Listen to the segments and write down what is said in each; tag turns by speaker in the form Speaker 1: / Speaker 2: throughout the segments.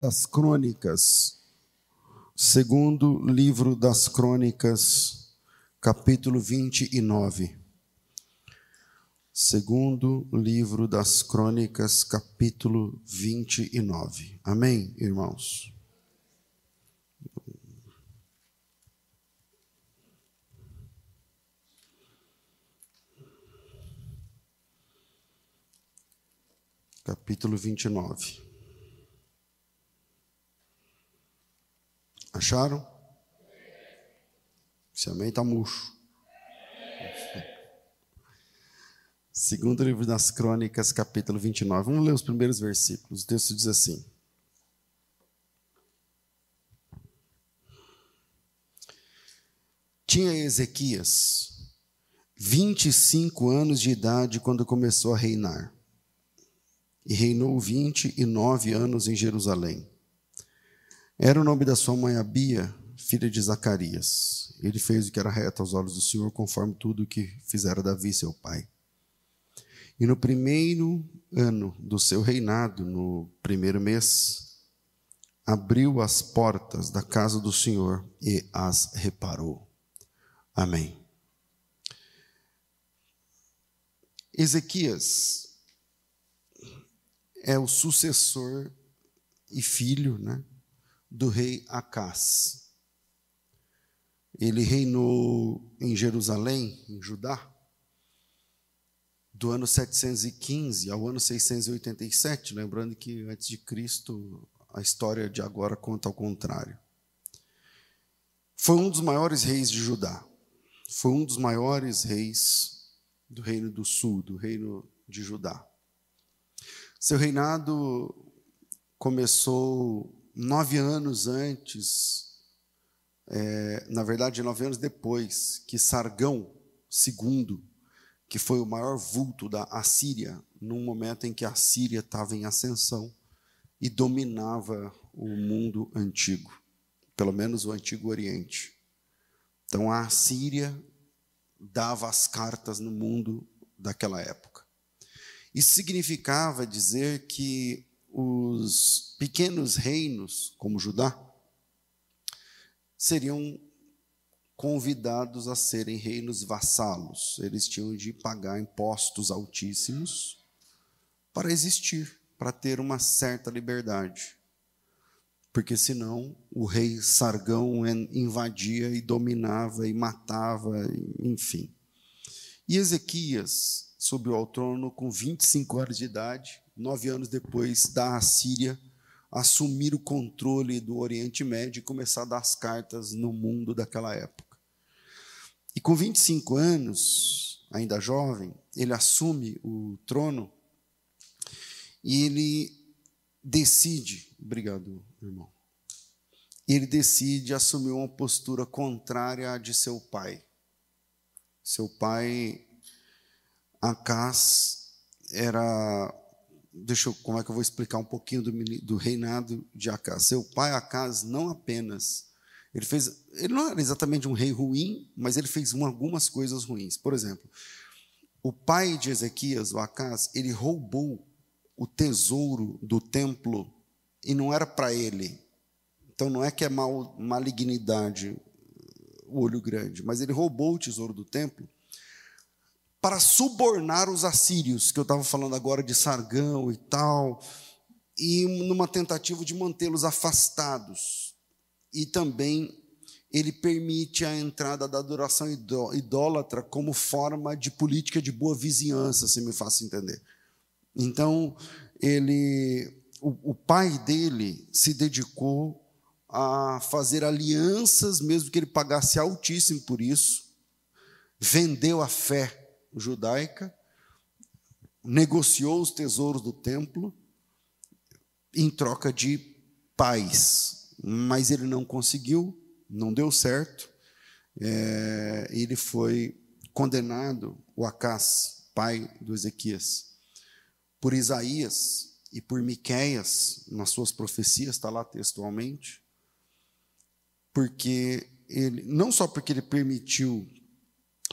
Speaker 1: das Crônicas, segundo livro das Crônicas, capítulo 29. Segundo livro das Crônicas, capítulo 29. Amém, irmãos? Capítulo 29. Acharam? Esse amém está murcho. Segundo livro das Crônicas, capítulo 29. Vamos ler os primeiros versículos. O texto diz assim: Tinha Ezequias 25 anos de idade quando começou a reinar. E reinou 29 anos em Jerusalém. Era o nome da sua mãe Abia, filha de Zacarias. Ele fez o que era reto aos olhos do Senhor, conforme tudo o que fizera Davi, seu pai. E no primeiro ano do seu reinado, no primeiro mês, abriu as portas da casa do Senhor e as reparou. Amém. Ezequias é o sucessor e filho, né? Do rei Acás. Ele reinou em Jerusalém, em Judá, do ano 715 ao ano 687, lembrando que antes de Cristo a história de agora conta ao contrário. Foi um dos maiores reis de Judá. Foi um dos maiores reis do reino do sul, do reino de Judá. Seu reinado começou nove anos antes, é, na verdade, nove anos depois, que Sargão II, que foi o maior vulto da Assíria, num momento em que a Síria estava em ascensão e dominava o mundo antigo, pelo menos o Antigo Oriente. Então a Assíria dava as cartas no mundo daquela época. Isso significava dizer que os pequenos reinos, como Judá, seriam convidados a serem reinos vassalos. Eles tinham de pagar impostos altíssimos para existir, para ter uma certa liberdade. Porque senão o rei Sargão invadia e dominava e matava, enfim. E Ezequias subiu ao trono com 25 anos de idade, nove anos depois da Assíria assumir o controle do Oriente Médio e começar a dar as cartas no mundo daquela época. E com 25 anos, ainda jovem, ele assume o trono e ele decide, obrigado, irmão. Ele decide assumir uma postura contrária à de seu pai. Seu pai, Acás, era deixa eu, como é que eu vou explicar um pouquinho do, do reinado de Acas. Seu pai Acas não apenas ele fez, ele não era exatamente um rei ruim, mas ele fez uma, algumas coisas ruins. Por exemplo, o pai de Ezequias, o Acas, ele roubou o tesouro do templo e não era para ele. Então não é que é mal, malignidade, o olho grande, mas ele roubou o tesouro do templo para subornar os assírios, que eu estava falando agora de Sargão e tal, e numa tentativa de mantê-los afastados. E também ele permite a entrada da adoração idólatra como forma de política de boa vizinhança, se me faço entender. Então, ele, o, o pai dele se dedicou a fazer alianças, mesmo que ele pagasse altíssimo por isso, vendeu a fé judaica, negociou os tesouros do templo em troca de paz, mas ele não conseguiu, não deu certo. É, ele foi condenado, o Acás, pai do Ezequias, por Isaías e por Miqueias, nas suas profecias, está lá textualmente, porque ele, não só porque ele permitiu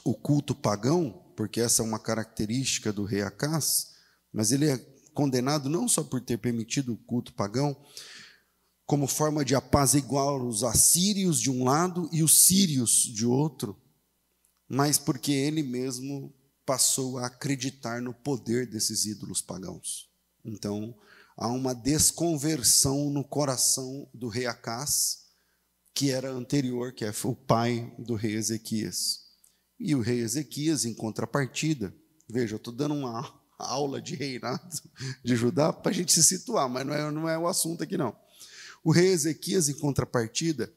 Speaker 1: o culto pagão, porque essa é uma característica do rei Acás, mas ele é condenado não só por ter permitido o culto pagão, como forma de apaziguar os assírios de um lado e os sírios de outro, mas porque ele mesmo passou a acreditar no poder desses ídolos pagãos. Então, há uma desconversão no coração do rei Acás, que era anterior, que é o pai do rei Ezequias. E o rei Ezequias, em contrapartida, veja, eu estou dando uma aula de reinado de Judá para a gente se situar, mas não é, não é o assunto aqui não. O rei Ezequias, em contrapartida,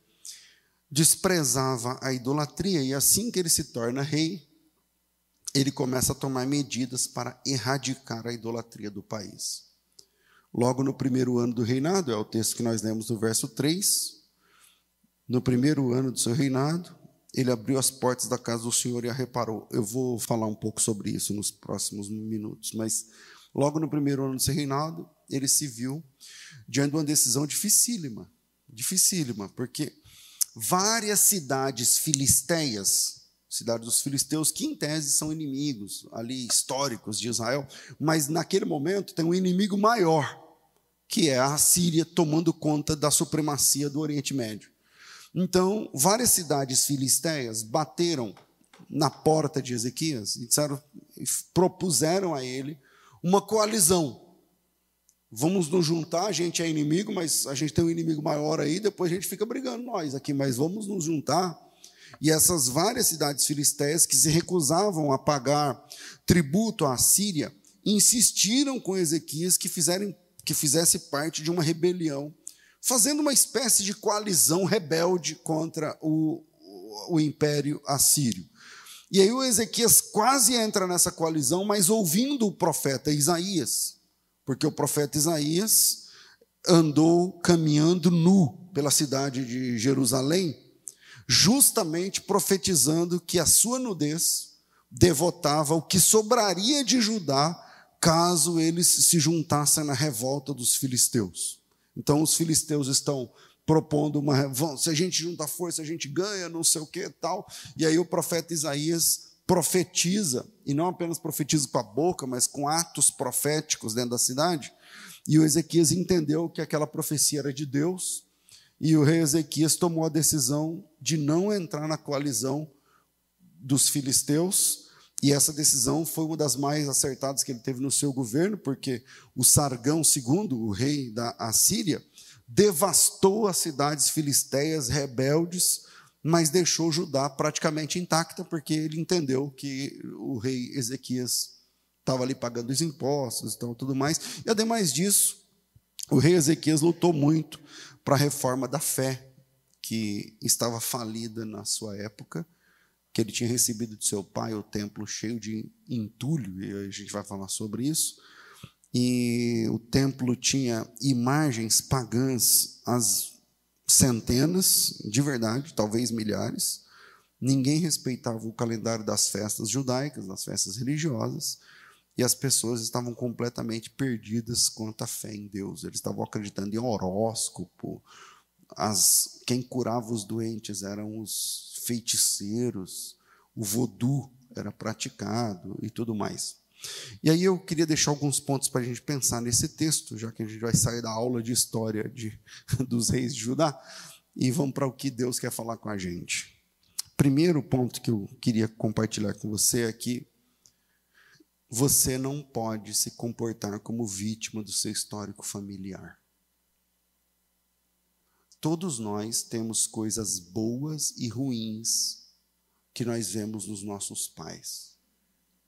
Speaker 1: desprezava a idolatria, e assim que ele se torna rei, ele começa a tomar medidas para erradicar a idolatria do país. Logo no primeiro ano do reinado, é o texto que nós lemos no verso 3. No primeiro ano do seu reinado, ele abriu as portas da casa do Senhor e a reparou. Eu vou falar um pouco sobre isso nos próximos minutos, mas logo no primeiro ano do seu reinado, ele se viu diante de uma decisão dificílima, dificílima, porque várias cidades filisteias, cidades dos filisteus, que em tese são inimigos ali históricos de Israel, mas naquele momento tem um inimigo maior, que é a Síria tomando conta da supremacia do Oriente Médio. Então, várias cidades filisteias bateram na porta de Ezequias e disseram, propuseram a ele uma coalizão Vamos nos juntar, a gente é inimigo, mas a gente tem um inimigo maior aí, depois a gente fica brigando nós aqui, mas vamos nos juntar. E essas várias cidades filisteias que se recusavam a pagar tributo à Síria, insistiram com Ezequias que, fizerem, que fizesse parte de uma rebelião, fazendo uma espécie de coalizão rebelde contra o, o, império assírio. E aí o Ezequias quase entra nessa coalizão, mas ouvindo o profeta Isaías, porque o profeta Isaías andou caminhando nu pela cidade de Jerusalém, justamente profetizando que a sua nudez devotava o que sobraria de Judá caso eles se juntassem na revolta dos filisteus. Então os filisteus estão propondo uma se a gente junta força a gente ganha, não sei o que tal. E aí o profeta Isaías profetiza, e não apenas profetiza com a boca, mas com atos proféticos dentro da cidade. E o Ezequias entendeu que aquela profecia era de Deus, e o rei Ezequias tomou a decisão de não entrar na coalizão dos filisteus, e essa decisão foi uma das mais acertadas que ele teve no seu governo, porque o Sargão II, o rei da Assíria, devastou as cidades filisteias rebeldes mas deixou Judá praticamente intacta, porque ele entendeu que o rei Ezequias estava ali pagando os impostos e então, tudo mais. E ademais disso, o rei Ezequias lutou muito para a reforma da fé, que estava falida na sua época, que ele tinha recebido de seu pai o templo cheio de entulho, e a gente vai falar sobre isso. E o templo tinha imagens pagãs, as centenas, de verdade, talvez milhares. Ninguém respeitava o calendário das festas judaicas, das festas religiosas, e as pessoas estavam completamente perdidas quanto à fé em Deus. Eles estavam acreditando em horóscopo. As, quem curava os doentes eram os feiticeiros, o vodu era praticado e tudo mais. E aí eu queria deixar alguns pontos para a gente pensar nesse texto, já que a gente vai sair da aula de história de, dos reis de Judá, e vamos para o que Deus quer falar com a gente. Primeiro ponto que eu queria compartilhar com você é que você não pode se comportar como vítima do seu histórico familiar. Todos nós temos coisas boas e ruins que nós vemos nos nossos pais.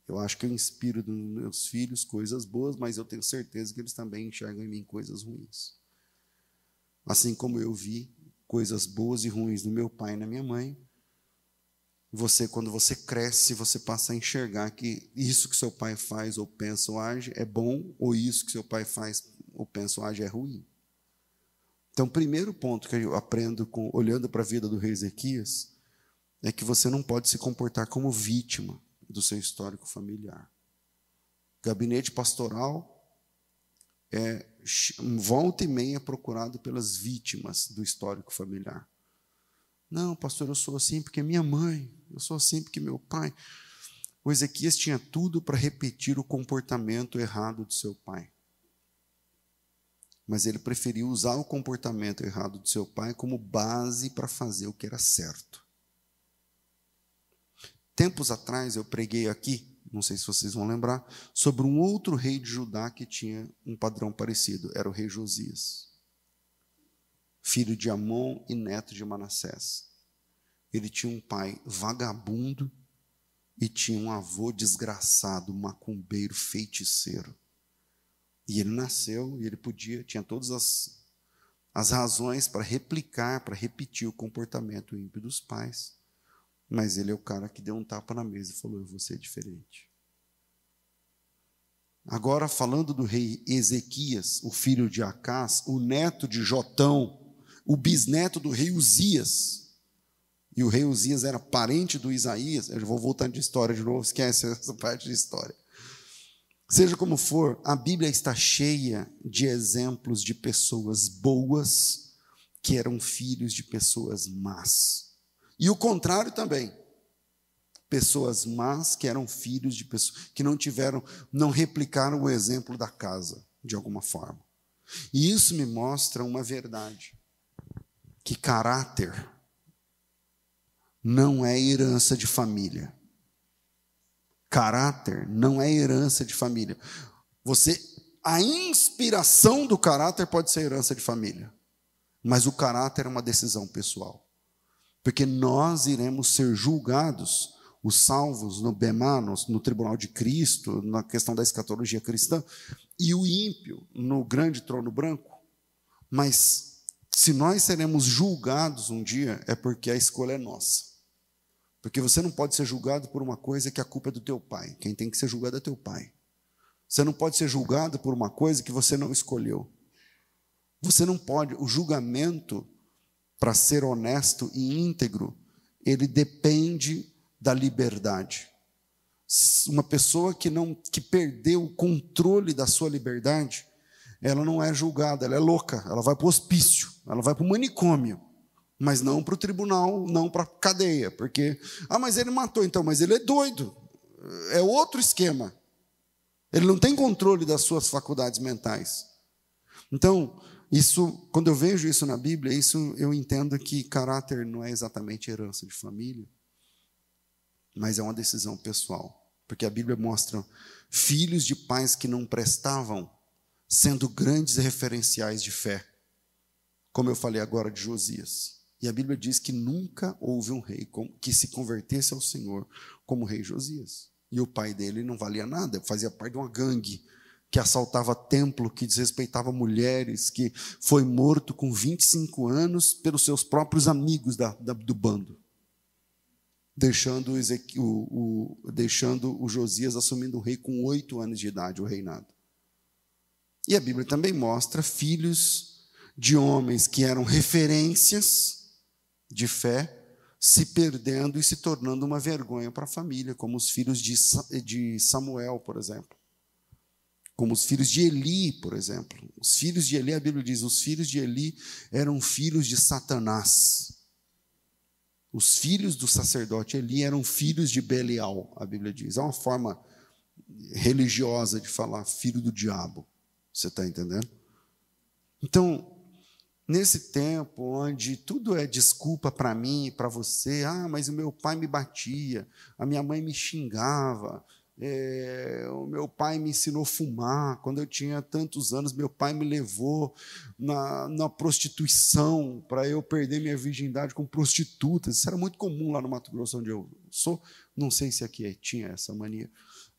Speaker 1: Eu acho que eu inspiro nos meus filhos coisas boas, mas eu tenho certeza que eles também enxergam em mim coisas ruins. Assim como eu vi coisas boas e ruins no meu pai e na minha mãe, você, quando você cresce, você passa a enxergar que isso que seu pai faz ou pensa ou age é bom, ou isso que seu pai faz ou pensa ou age é ruim. Então, o primeiro ponto que eu aprendo com, olhando para a vida do rei Ezequias é que você não pode se comportar como vítima do seu histórico familiar. Gabinete pastoral é volta e meia procurado pelas vítimas do histórico familiar. Não, pastor, eu sou assim porque minha mãe, eu sou assim porque meu pai. O Ezequias tinha tudo para repetir o comportamento errado do seu pai. Mas ele preferiu usar o comportamento errado do seu pai como base para fazer o que era certo. Tempos atrás eu preguei aqui, não sei se vocês vão lembrar, sobre um outro rei de Judá que tinha um padrão parecido, era o rei Josias, filho de Amon e neto de Manassés. Ele tinha um pai vagabundo e tinha um avô desgraçado, macumbeiro, feiticeiro. E ele nasceu e ele podia, tinha todas as, as razões para replicar, para repetir o comportamento ímpio dos pais. Mas ele é o cara que deu um tapa na mesa e falou: Eu vou ser diferente. Agora, falando do rei Ezequias, o filho de Acás, o neto de Jotão, o bisneto do rei Uzias. E o rei Uzias era parente do Isaías. Eu vou voltando de história de novo, esquece essa parte de história. Seja como for, a Bíblia está cheia de exemplos de pessoas boas que eram filhos de pessoas más. E o contrário também. Pessoas más que eram filhos de pessoas que não tiveram, não replicaram o exemplo da casa de alguma forma. E isso me mostra uma verdade: que caráter não é herança de família. Caráter não é herança de família. Você, a inspiração do caráter pode ser herança de família, mas o caráter é uma decisão pessoal. Porque nós iremos ser julgados, os salvos no Bemá, no, no tribunal de Cristo, na questão da escatologia cristã, e o ímpio no grande trono branco. Mas se nós seremos julgados um dia, é porque a escolha é nossa. Porque você não pode ser julgado por uma coisa que a culpa é do teu pai. Quem tem que ser julgado é teu pai. Você não pode ser julgado por uma coisa que você não escolheu. Você não pode, o julgamento para ser honesto e íntegro, ele depende da liberdade. Uma pessoa que não que perdeu o controle da sua liberdade, ela não é julgada, ela é louca, ela vai para o hospício, ela vai para o manicômio mas não para o tribunal, não para a cadeia, porque, ah, mas ele matou então, mas ele é doido, é outro esquema. Ele não tem controle das suas faculdades mentais. Então, isso, quando eu vejo isso na Bíblia, isso eu entendo que caráter não é exatamente herança de família, mas é uma decisão pessoal, porque a Bíblia mostra filhos de pais que não prestavam sendo grandes referenciais de fé, como eu falei agora de Josias. E a Bíblia diz que nunca houve um rei que se convertesse ao Senhor como o rei Josias. E o pai dele não valia nada, fazia parte de uma gangue que assaltava templo, que desrespeitava mulheres, que foi morto com 25 anos pelos seus próprios amigos da, da, do bando, deixando o, o, o, deixando o Josias assumindo o rei com oito anos de idade, o reinado. E a Bíblia também mostra filhos de homens que eram referências de fé se perdendo e se tornando uma vergonha para a família, como os filhos de Samuel, por exemplo. Como os filhos de Eli, por exemplo. Os filhos de Eli, a Bíblia diz, os filhos de Eli eram filhos de Satanás. Os filhos do sacerdote Eli eram filhos de Belial, a Bíblia diz. É uma forma religiosa de falar filho do diabo. Você está entendendo? Então, Nesse tempo onde tudo é desculpa para mim e para você, ah, mas o meu pai me batia, a minha mãe me xingava, é, o meu pai me ensinou a fumar. Quando eu tinha tantos anos, meu pai me levou na, na prostituição para eu perder minha virgindade com prostitutas. Isso era muito comum lá no Mato Grosso, onde eu sou. Não sei se aqui é, tinha essa mania.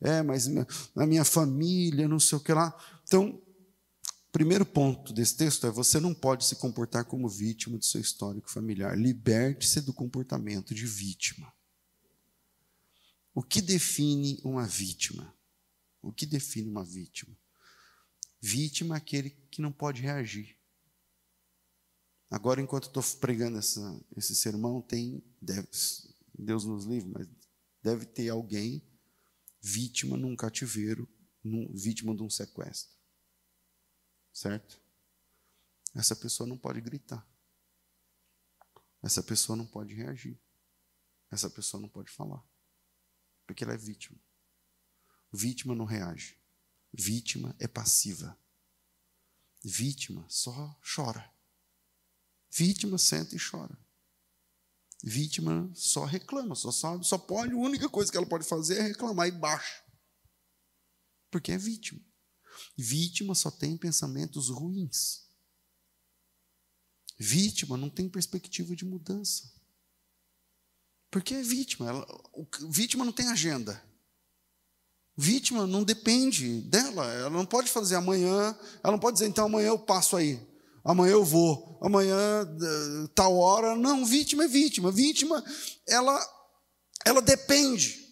Speaker 1: É, mas na minha família, não sei o que lá. Então, Primeiro ponto desse texto é: você não pode se comportar como vítima do seu histórico familiar. Liberte-se do comportamento de vítima. O que define uma vítima? O que define uma vítima? Vítima é aquele que não pode reagir. Agora, enquanto estou pregando essa, esse sermão, tem, deve, Deus nos livre, mas deve ter alguém vítima num cativeiro, num, vítima de um sequestro certo? Essa pessoa não pode gritar. Essa pessoa não pode reagir. Essa pessoa não pode falar. Porque ela é vítima. Vítima não reage. Vítima é passiva. Vítima só chora. Vítima senta e chora. Vítima só reclama, só sabe, só pode, a única coisa que ela pode fazer é reclamar e baixa. Porque é vítima. Vítima só tem pensamentos ruins. Vítima não tem perspectiva de mudança. Porque é vítima. Ela, o, vítima não tem agenda. Vítima não depende dela. Ela não pode fazer amanhã. Ela não pode dizer, então amanhã eu passo aí. Amanhã eu vou. Amanhã, eh, tal hora. Não, vítima é vítima. Vítima, ela, ela depende.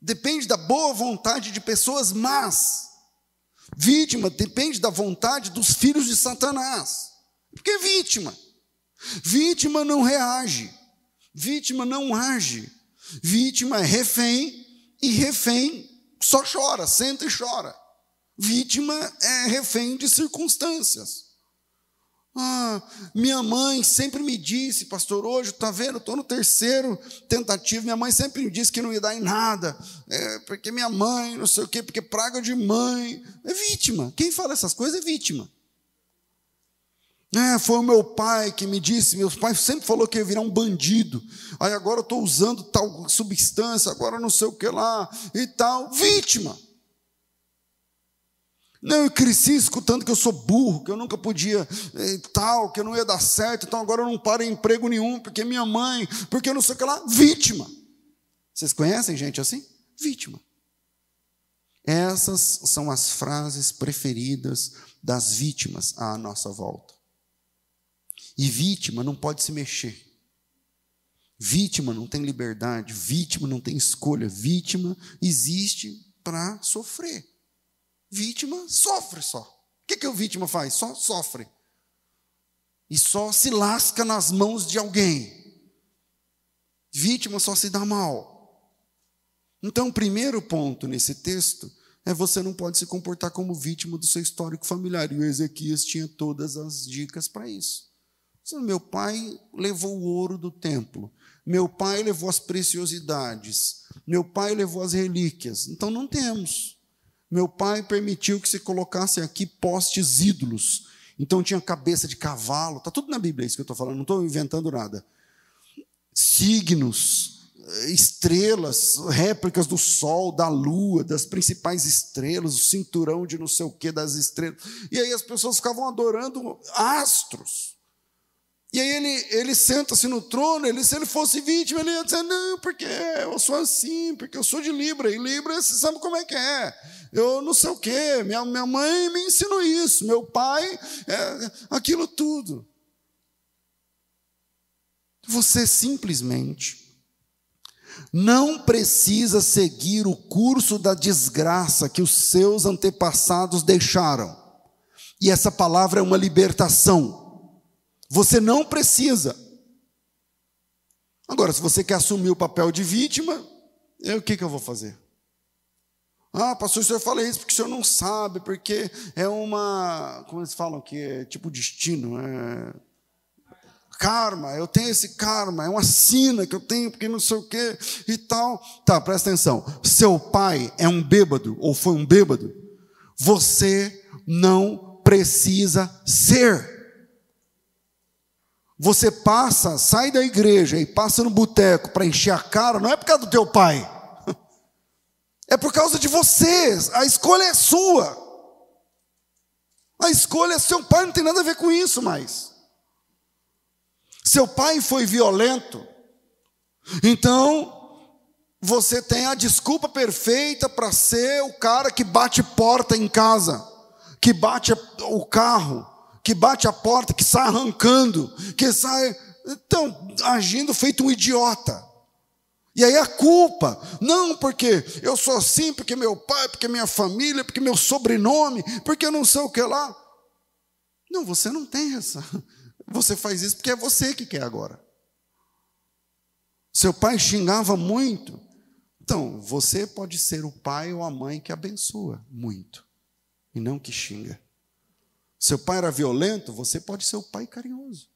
Speaker 1: Depende da boa vontade de pessoas más. Vítima depende da vontade dos filhos de Satanás. Porque vítima. Vítima não reage. Vítima não age. Vítima é refém e refém só chora, senta e chora. Vítima é refém de circunstâncias. Ah, minha mãe sempre me disse, pastor, hoje, está vendo, estou no terceiro tentativa, minha mãe sempre me disse que não ia dar em nada, é, porque minha mãe, não sei o quê, porque praga de mãe, é vítima, quem fala essas coisas é vítima. É, foi o meu pai que me disse, meu pai sempre falou que ia virar um bandido. Aí agora eu estou usando tal substância, agora não sei o que lá e tal. Vítima. Não, eu cresci escutando que eu sou burro, que eu nunca podia e tal, que eu não ia dar certo, então agora eu não paro em emprego nenhum, porque minha mãe, porque eu não sei o que lá. Vítima. Vocês conhecem gente assim? Vítima. Essas são as frases preferidas das vítimas à nossa volta. E vítima não pode se mexer. Vítima não tem liberdade, vítima não tem escolha, vítima existe para sofrer. Vítima sofre só. O que, que o vítima faz? Só sofre. E só se lasca nas mãos de alguém. Vítima só se dá mal. Então, o primeiro ponto nesse texto é você não pode se comportar como vítima do seu histórico familiar. E o Ezequias tinha todas as dicas para isso. Meu pai levou o ouro do templo. Meu pai levou as preciosidades. Meu pai levou as relíquias. Então não temos. Meu pai permitiu que se colocassem aqui postes ídolos. Então tinha cabeça de cavalo. Está tudo na Bíblia isso que eu estou falando. Não estou inventando nada. Signos, estrelas, réplicas do sol, da lua, das principais estrelas, o cinturão de não sei o que das estrelas. E aí as pessoas ficavam adorando astros. E aí ele, ele senta-se no trono, ele, se ele fosse vítima, ele ia dizer, não, porque eu sou assim, porque eu sou de Libra, e Libra, você sabe como é que é. Eu não sei o quê, minha, minha mãe me ensinou isso, meu pai, é, aquilo tudo. Você simplesmente não precisa seguir o curso da desgraça que os seus antepassados deixaram. E essa palavra é uma libertação. Você não precisa. Agora, se você quer assumir o papel de vítima, eu, o que, que eu vou fazer? Ah, pastor, o senhor fala isso porque o senhor não sabe, porque é uma. Como eles falam que é tipo destino, é. Karma, eu tenho esse karma, é uma sina que eu tenho, porque não sei o quê e tal. Tá, presta atenção. Seu pai é um bêbado, ou foi um bêbado, você não precisa ser. Você passa, sai da igreja e passa no boteco para encher a cara, não é por causa do teu pai. É por causa de vocês. A escolha é sua. A escolha é seu pai, não tem nada a ver com isso mais. Seu pai foi violento. Então, você tem a desculpa perfeita para ser o cara que bate porta em casa, que bate o carro, que bate a porta, que sai arrancando, que sai. Então, agindo feito um idiota. E aí a culpa, não porque eu sou assim, porque meu pai, porque minha família, porque meu sobrenome, porque eu não sei o que lá. Não, você não tem essa. Você faz isso porque é você que quer agora. Seu pai xingava muito. Então, você pode ser o pai ou a mãe que abençoa muito, e não que xinga. Seu pai era violento, você pode ser o pai carinhoso.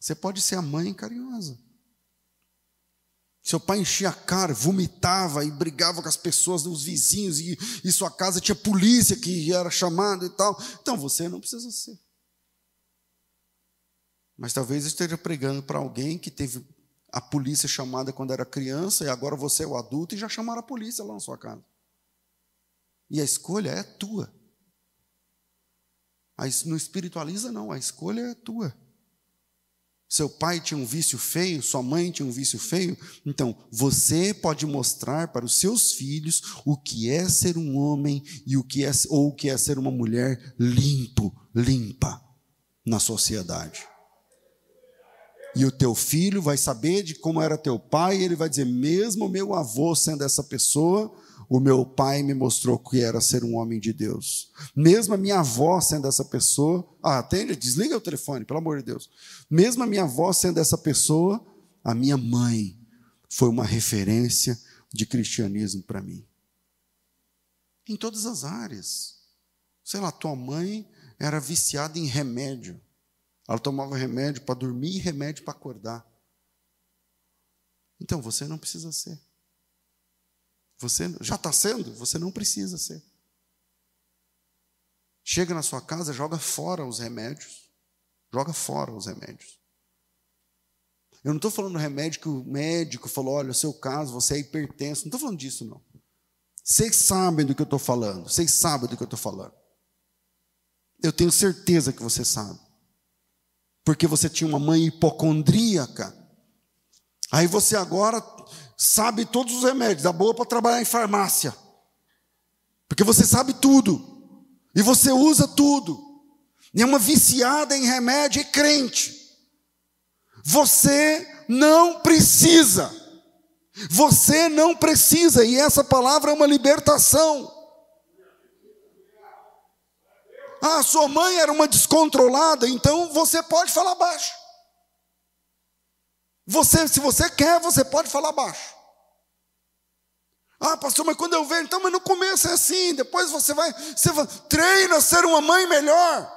Speaker 1: Você pode ser a mãe carinhosa. Seu pai enchia a cara, vomitava e brigava com as pessoas, os vizinhos, e, e sua casa tinha polícia que era chamada e tal. Então você não precisa ser. Mas talvez esteja pregando para alguém que teve a polícia chamada quando era criança e agora você é o adulto e já chamaram a polícia lá na sua casa. E a escolha é tua. Não espiritualiza, não, a escolha é tua. Seu pai tinha um vício feio, sua mãe tinha um vício feio. Então, você pode mostrar para os seus filhos o que é ser um homem e o que é ou o que é ser uma mulher limpo, limpa na sociedade. E o teu filho vai saber de como era teu pai, e ele vai dizer: mesmo meu avô sendo essa pessoa, o meu pai me mostrou que era ser um homem de Deus. Mesmo a minha avó sendo essa pessoa, ah, atende, desliga o telefone, pelo amor de Deus. Mesmo a minha avó sendo essa pessoa, a minha mãe foi uma referência de cristianismo para mim. Em todas as áreas. Sei lá, tua mãe era viciada em remédio. Ela tomava remédio para dormir e remédio para acordar. Então você não precisa ser. Você já está sendo, você não precisa ser. Chega na sua casa, joga fora os remédios. Joga fora os remédios. Eu não estou falando remédio que o médico falou: olha, o seu caso, você é hipertenso. Não estou falando disso, não. Vocês sabem do que eu estou falando. Vocês sabem do que eu estou falando. Eu tenho certeza que você sabe. Porque você tinha uma mãe hipocondríaca. Aí você agora sabe todos os remédios, dá boa para trabalhar em farmácia. Porque você sabe tudo. E você usa tudo. E é uma viciada em remédio e crente. Você não precisa. Você não precisa. E essa palavra é uma libertação. Ah, sua mãe era uma descontrolada, então você pode falar baixo. Você, se você quer, você pode falar baixo. Ah, pastor, mas quando eu vejo, então, mas no começo é assim, depois você vai, você vai, treina a ser uma mãe melhor.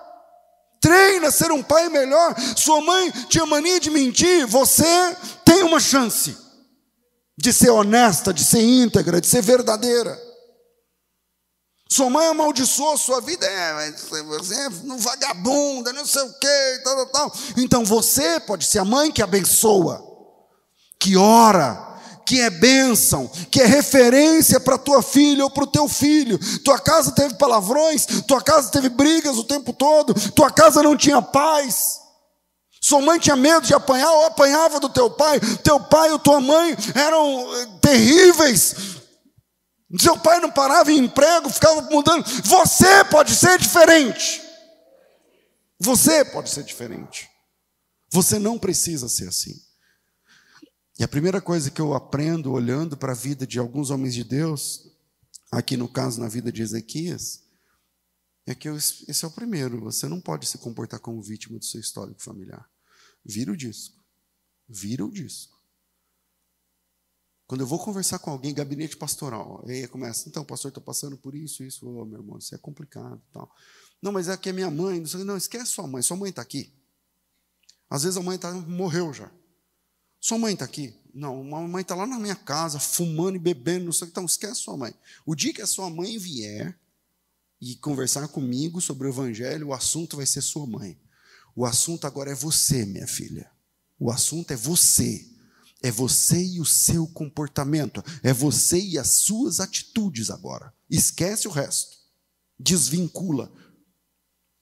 Speaker 1: Treina a ser um pai melhor. Sua mãe tinha mania de mentir, você tem uma chance de ser honesta, de ser íntegra, de ser verdadeira. Sua mãe amaldiçoou sua vida, é, você é um vagabunda, não sei o quê, tal, tal, tal. Então você pode ser a mãe que abençoa, que ora, que é bênção, que é referência para tua filha ou para o teu filho. Tua casa teve palavrões, tua casa teve brigas o tempo todo, tua casa não tinha paz. Sua mãe tinha medo de apanhar ou apanhava do teu pai, teu pai ou tua mãe eram eh, terríveis, seu pai não parava em emprego, ficava mudando. Você pode ser diferente. Você pode ser diferente. Você não precisa ser assim. E a primeira coisa que eu aprendo olhando para a vida de alguns homens de Deus, aqui no caso na vida de Ezequias, é que eu, esse é o primeiro. Você não pode se comportar como vítima do seu histórico familiar. Vira o disco. Vira o disco. Quando eu vou conversar com alguém, gabinete pastoral, aí começa, então, pastor, estou passando por isso, isso, oh, meu irmão, isso é complicado. Tal. Não, mas é que é minha mãe, não, sei, não esquece sua mãe, sua mãe está aqui. Às vezes a mãe tá, morreu já. Sua mãe está aqui? Não, a mãe está lá na minha casa, fumando e bebendo, não sei o que. Então, esquece sua mãe. O dia que a sua mãe vier e conversar comigo sobre o evangelho, o assunto vai ser sua mãe. O assunto agora é você, minha filha. O assunto é você. É você e o seu comportamento. É você e as suas atitudes agora. Esquece o resto. Desvincula.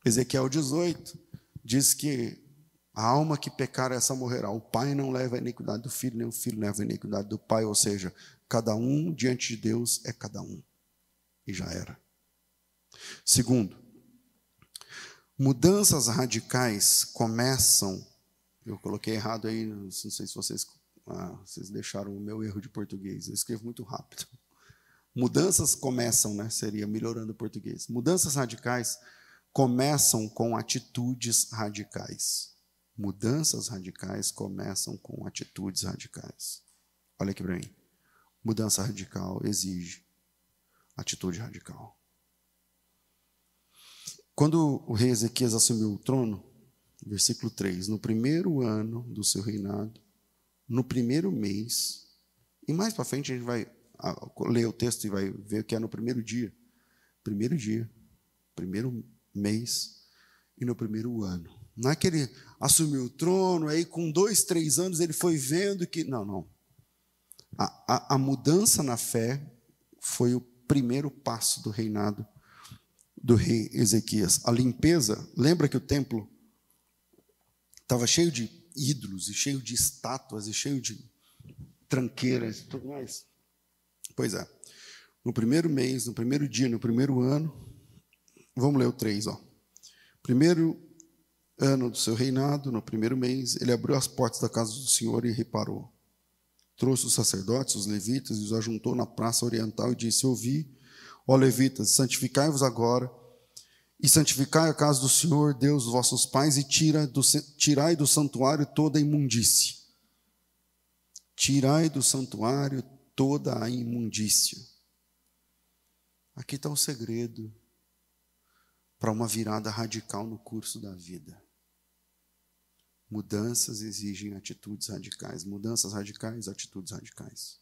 Speaker 1: Ezequiel 18 diz que a alma que pecar, essa morrerá. O pai não leva a iniquidade do filho, nem o filho leva a iniquidade do pai. Ou seja, cada um diante de Deus é cada um. E já era. Segundo, mudanças radicais começam. Eu coloquei errado aí, não sei se vocês ah, vocês deixaram o meu erro de português. Eu escrevo muito rápido. Mudanças começam, né? Seria melhorando o português. Mudanças radicais começam com atitudes radicais. Mudanças radicais começam com atitudes radicais. Olha aqui para mim. Mudança radical exige atitude radical. Quando o rei Ezequias assumiu o trono, versículo 3, no primeiro ano do seu reinado, no primeiro mês, E mais para frente a gente vai ler o texto e vai ver que é no primeiro dia. Primeiro dia, primeiro mês e no primeiro ano. Não é que ele assumiu o trono, aí com dois, três anos ele foi vendo que. Não, não. A, a, a mudança na fé foi o primeiro passo do reinado do rei Ezequias. A limpeza, lembra que o templo estava cheio de ídolos, e cheio de estátuas, e cheio de tranqueiras e tudo mais? Pois é. No primeiro mês, no primeiro dia, no primeiro ano, vamos ler o 3, ó. Primeiro ano do seu reinado, no primeiro mês, ele abriu as portas da casa do Senhor e reparou. Trouxe os sacerdotes, os levitas, e os ajuntou na praça oriental e disse: Ouvi, ó levitas, santificai-vos agora, e santificai a casa do Senhor, Deus dos vossos pais, e tira do, tirai do santuário toda a imundície. Tirai do santuário toda a imundícia. Aqui está o segredo para uma virada radical no curso da vida. Mudanças exigem atitudes radicais. Mudanças radicais, atitudes radicais.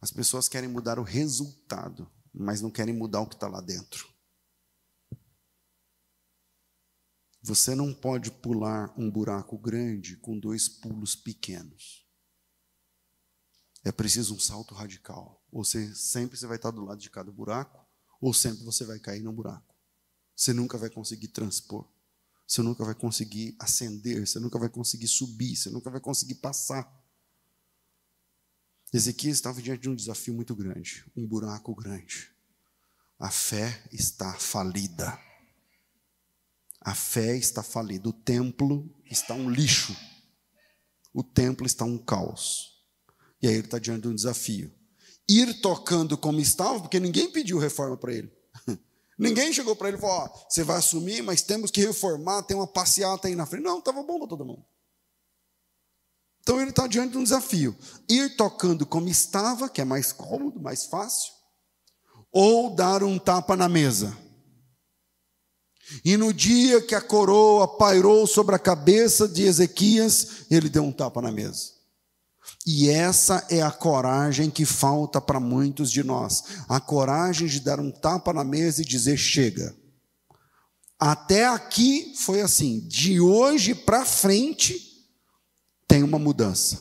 Speaker 1: As pessoas querem mudar o resultado, mas não querem mudar o que está lá dentro. Você não pode pular um buraco grande com dois pulos pequenos. É preciso um salto radical. Ou você, sempre você vai estar do lado de cada buraco, ou sempre você vai cair no buraco. Você nunca vai conseguir transpor. Você nunca vai conseguir ascender, você nunca vai conseguir subir, você nunca vai conseguir passar. Ezequias estava diante de um desafio muito grande, um buraco grande. A fé está falida. A fé está falida. O templo está um lixo. O templo está um caos. E aí ele está diante de um desafio. Ir tocando como estava, porque ninguém pediu reforma para ele. Ninguém chegou para ele e falou: oh, você vai assumir, mas temos que reformar, tem uma passeata aí na frente. Não, estava bom para todo mundo. Então ele está diante de um desafio: ir tocando como estava, que é mais cômodo, mais fácil, ou dar um tapa na mesa. E no dia que a coroa pairou sobre a cabeça de Ezequias, ele deu um tapa na mesa. E essa é a coragem que falta para muitos de nós. A coragem de dar um tapa na mesa e dizer: chega. Até aqui foi assim. De hoje para frente, tem uma mudança.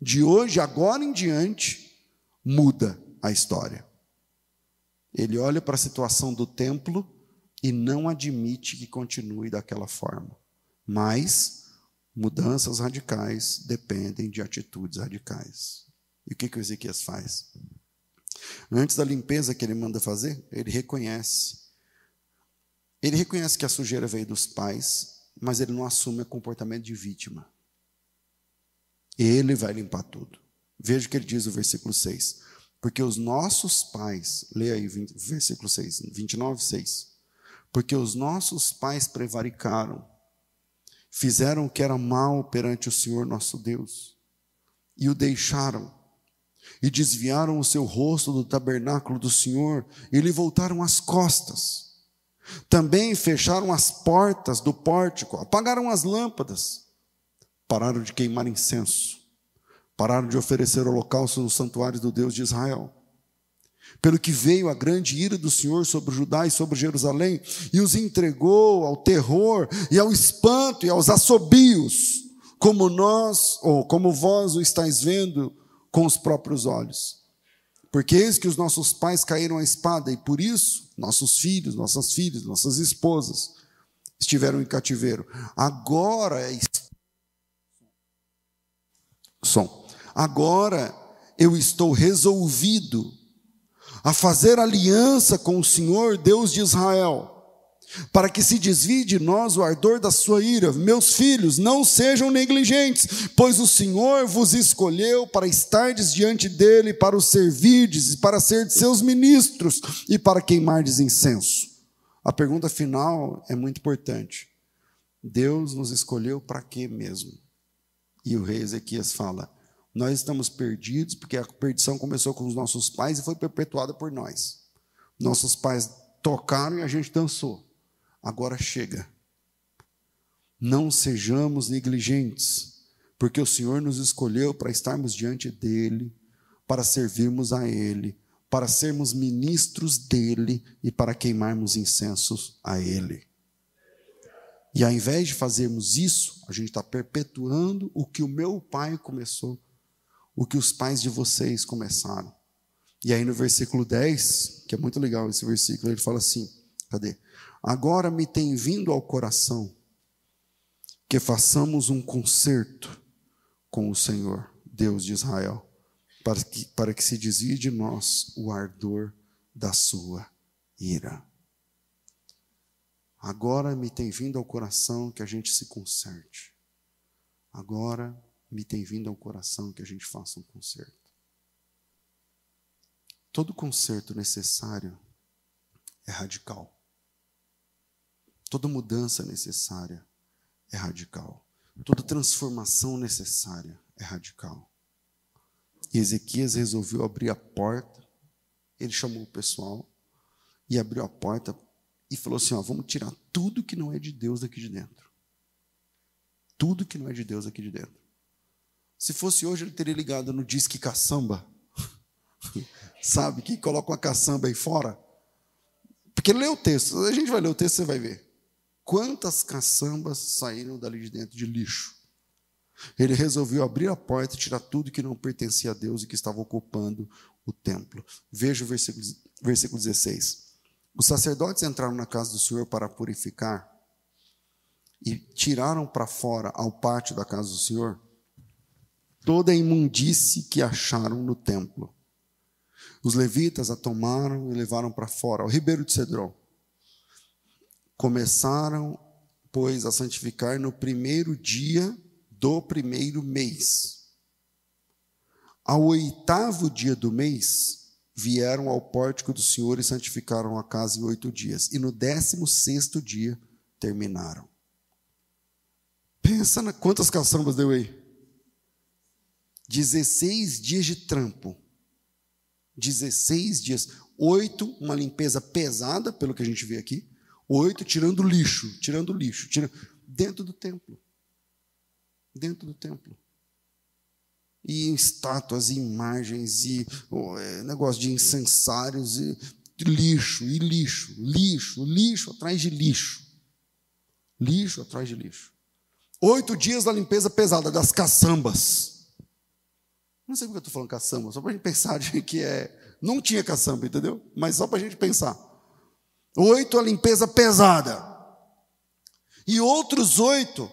Speaker 1: De hoje, agora em diante, muda a história. Ele olha para a situação do templo e não admite que continue daquela forma. Mas mudanças radicais dependem de atitudes radicais. E o que, que o Ezequias faz? Antes da limpeza que ele manda fazer, ele reconhece. Ele reconhece que a sujeira veio dos pais, mas ele não assume o comportamento de vítima. Ele vai limpar tudo. Veja o que ele diz no versículo 6. Porque os nossos pais, leia aí versículo 6, 29, 6 porque os nossos pais prevaricaram, fizeram o que era mal perante o Senhor nosso Deus, e o deixaram, e desviaram o seu rosto do tabernáculo do Senhor, e lhe voltaram as costas. Também fecharam as portas do pórtico, apagaram as lâmpadas, pararam de queimar incenso, pararam de oferecer holocausto nos santuários do Deus de Israel pelo que veio a grande ira do Senhor sobre Judá e sobre Jerusalém, e os entregou ao terror e ao espanto e aos assobios, como nós, ou como vós o estáis vendo com os próprios olhos. Porque eis que os nossos pais caíram à espada, e por isso nossos filhos, nossas filhas, nossas esposas estiveram em cativeiro. Agora é som. Agora eu estou resolvido a fazer aliança com o Senhor, Deus de Israel, para que se desvie de nós o ardor da sua ira. Meus filhos, não sejam negligentes, pois o Senhor vos escolheu para estardes diante dele, para o servirdes, para ser seus ministros e para queimardes incenso. A pergunta final é muito importante. Deus nos escolheu para quê mesmo? E o rei Ezequias fala: nós estamos perdidos porque a perdição começou com os nossos pais e foi perpetuada por nós. Nossos pais tocaram e a gente dançou. Agora chega. Não sejamos negligentes, porque o Senhor nos escolheu para estarmos diante dele, para servirmos a ele, para sermos ministros dele e para queimarmos incensos a ele. E ao invés de fazermos isso, a gente está perpetuando o que o meu pai começou, o que os pais de vocês começaram. E aí no versículo 10, que é muito legal esse versículo, ele fala assim: cadê? Agora me tem vindo ao coração que façamos um concerto com o Senhor, Deus de Israel, para que, para que se desvie de nós o ardor da sua ira. Agora me tem vindo ao coração que a gente se conserte. Agora me tem vindo ao coração que a gente faça um concerto. Todo conserto necessário é radical. Toda mudança necessária é radical. Toda transformação necessária é radical. E Ezequias resolveu abrir a porta, ele chamou o pessoal e abriu a porta e falou assim: ó, vamos tirar tudo que não é de Deus daqui de dentro. Tudo que não é de Deus aqui de dentro. Se fosse hoje, ele teria ligado no disque caçamba. Sabe, que coloca uma caçamba aí fora. Porque lê o texto, a gente vai ler o texto, você vai ver. Quantas caçambas saíram dali de dentro de lixo? Ele resolveu abrir a porta e tirar tudo que não pertencia a Deus e que estava ocupando o templo. Veja o versículo, versículo 16. Os sacerdotes entraram na casa do Senhor para purificar e tiraram para fora, ao pátio da casa do Senhor, toda a imundície que acharam no templo os levitas a tomaram e levaram para fora, ao ribeiro de Cedron. Começaram, pois, a santificar no primeiro dia do primeiro mês. Ao oitavo dia do mês, vieram ao pórtico do Senhor e santificaram a casa em oito dias. E no décimo sexto dia, terminaram. Pensa na quantas caçambas deu aí. 16 dias de trampo 16 dias. Oito, uma limpeza pesada, pelo que a gente vê aqui. Oito, tirando lixo, tirando lixo, tirando, dentro do templo. Dentro do templo. E estátuas, e imagens, e oh, é, negócio de incensários, e lixo, e lixo, lixo, lixo atrás de lixo. Lixo atrás de lixo. Oito dias da limpeza pesada, das caçambas. Não sei porque eu estou falando caçamba, só para a gente pensar de que é. Não tinha caçamba, entendeu? Mas só para a gente pensar. Oito, a limpeza pesada. E outros oito,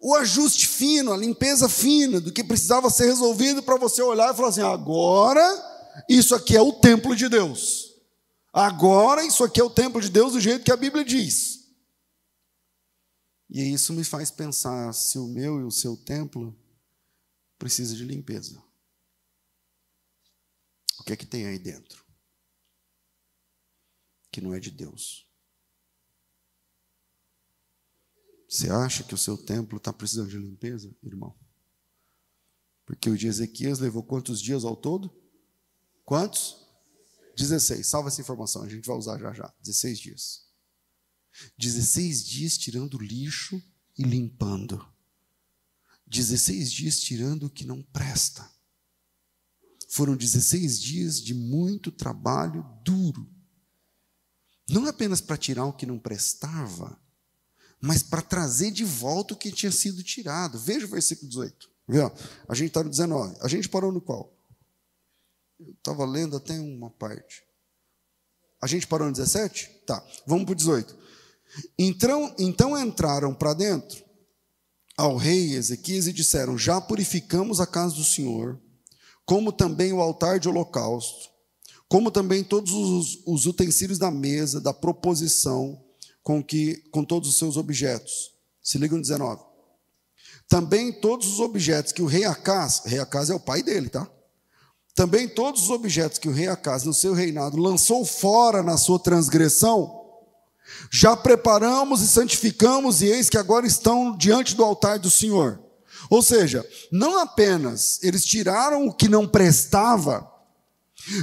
Speaker 1: o ajuste fino, a limpeza fina, do que precisava ser resolvido para você olhar e falar assim: agora isso aqui é o templo de Deus. Agora isso aqui é o templo de Deus do jeito que a Bíblia diz. E isso me faz pensar se o meu e o seu templo precisa de limpeza que é que tem aí dentro? Que não é de Deus. Você acha que o seu templo está precisando de limpeza, irmão? Porque o de Ezequias levou quantos dias ao todo? Quantos? 16. Salva essa informação, a gente vai usar já já. 16 dias. 16 dias tirando lixo e limpando. 16 dias tirando o que não presta. Foram 16 dias de muito trabalho duro. Não apenas para tirar o que não prestava, mas para trazer de volta o que tinha sido tirado. Veja o versículo 18. Vê, ó, a gente está no 19. A gente parou no qual? Eu estava lendo até uma parte. A gente parou no 17? Tá, vamos para o 18. Então, então entraram para dentro ao rei Ezequias e disseram: Já purificamos a casa do Senhor como também o altar de holocausto, como também todos os, os utensílios da mesa, da proposição, com, que, com todos os seus objetos. Se liga no 19. Também todos os objetos que o rei Acás, rei Acás é o pai dele, tá? Também todos os objetos que o rei Acás, no seu reinado, lançou fora na sua transgressão, já preparamos e santificamos, e eis que agora estão diante do altar do Senhor. Ou seja, não apenas eles tiraram o que não prestava,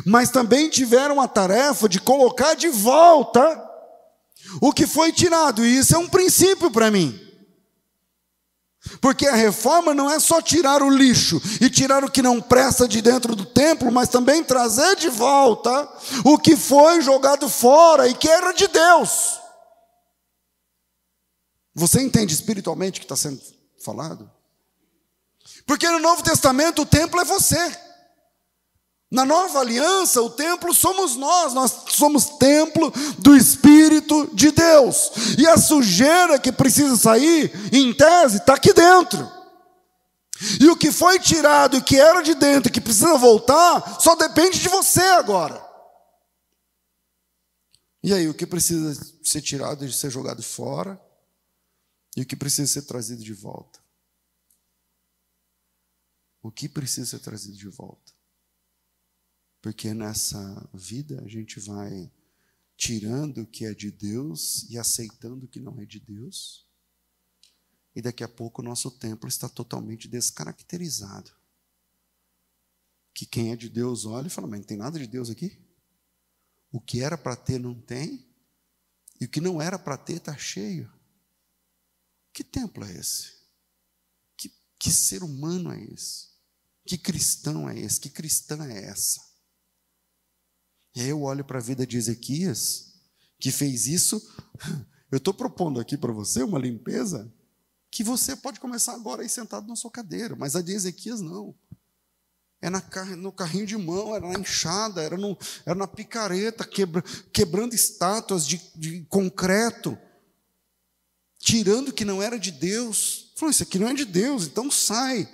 Speaker 1: mas também tiveram a tarefa de colocar de volta o que foi tirado. E isso é um princípio para mim. Porque a reforma não é só tirar o lixo e tirar o que não presta de dentro do templo, mas também trazer de volta o que foi jogado fora e que era de Deus. Você entende espiritualmente o que está sendo falado? Porque no Novo Testamento o templo é você. Na nova aliança, o templo somos nós, nós somos templo do Espírito de Deus. E a sujeira que precisa sair, em tese, está aqui dentro. E o que foi tirado e que era de dentro que precisa voltar, só depende de você agora. E aí, o que precisa ser tirado e ser jogado fora? E o que precisa ser trazido de volta? O que precisa ser trazido de volta? Porque nessa vida a gente vai tirando o que é de Deus e aceitando o que não é de Deus. E daqui a pouco o nosso templo está totalmente descaracterizado. Que quem é de Deus olha e fala: Mas não tem nada de Deus aqui? O que era para ter não tem, e o que não era para ter está cheio. Que templo é esse? Que, que ser humano é esse? Que cristão é esse? Que cristã é essa? E aí eu olho para a vida de Ezequias, que fez isso. Eu estou propondo aqui para você uma limpeza que você pode começar agora aí sentado na sua cadeira, mas a de Ezequias não. É na, no carrinho de mão, era na enxada, era, no, era na picareta, quebra, quebrando estátuas de, de concreto, tirando o que não era de Deus. Falou, isso aqui não é de Deus, então sai.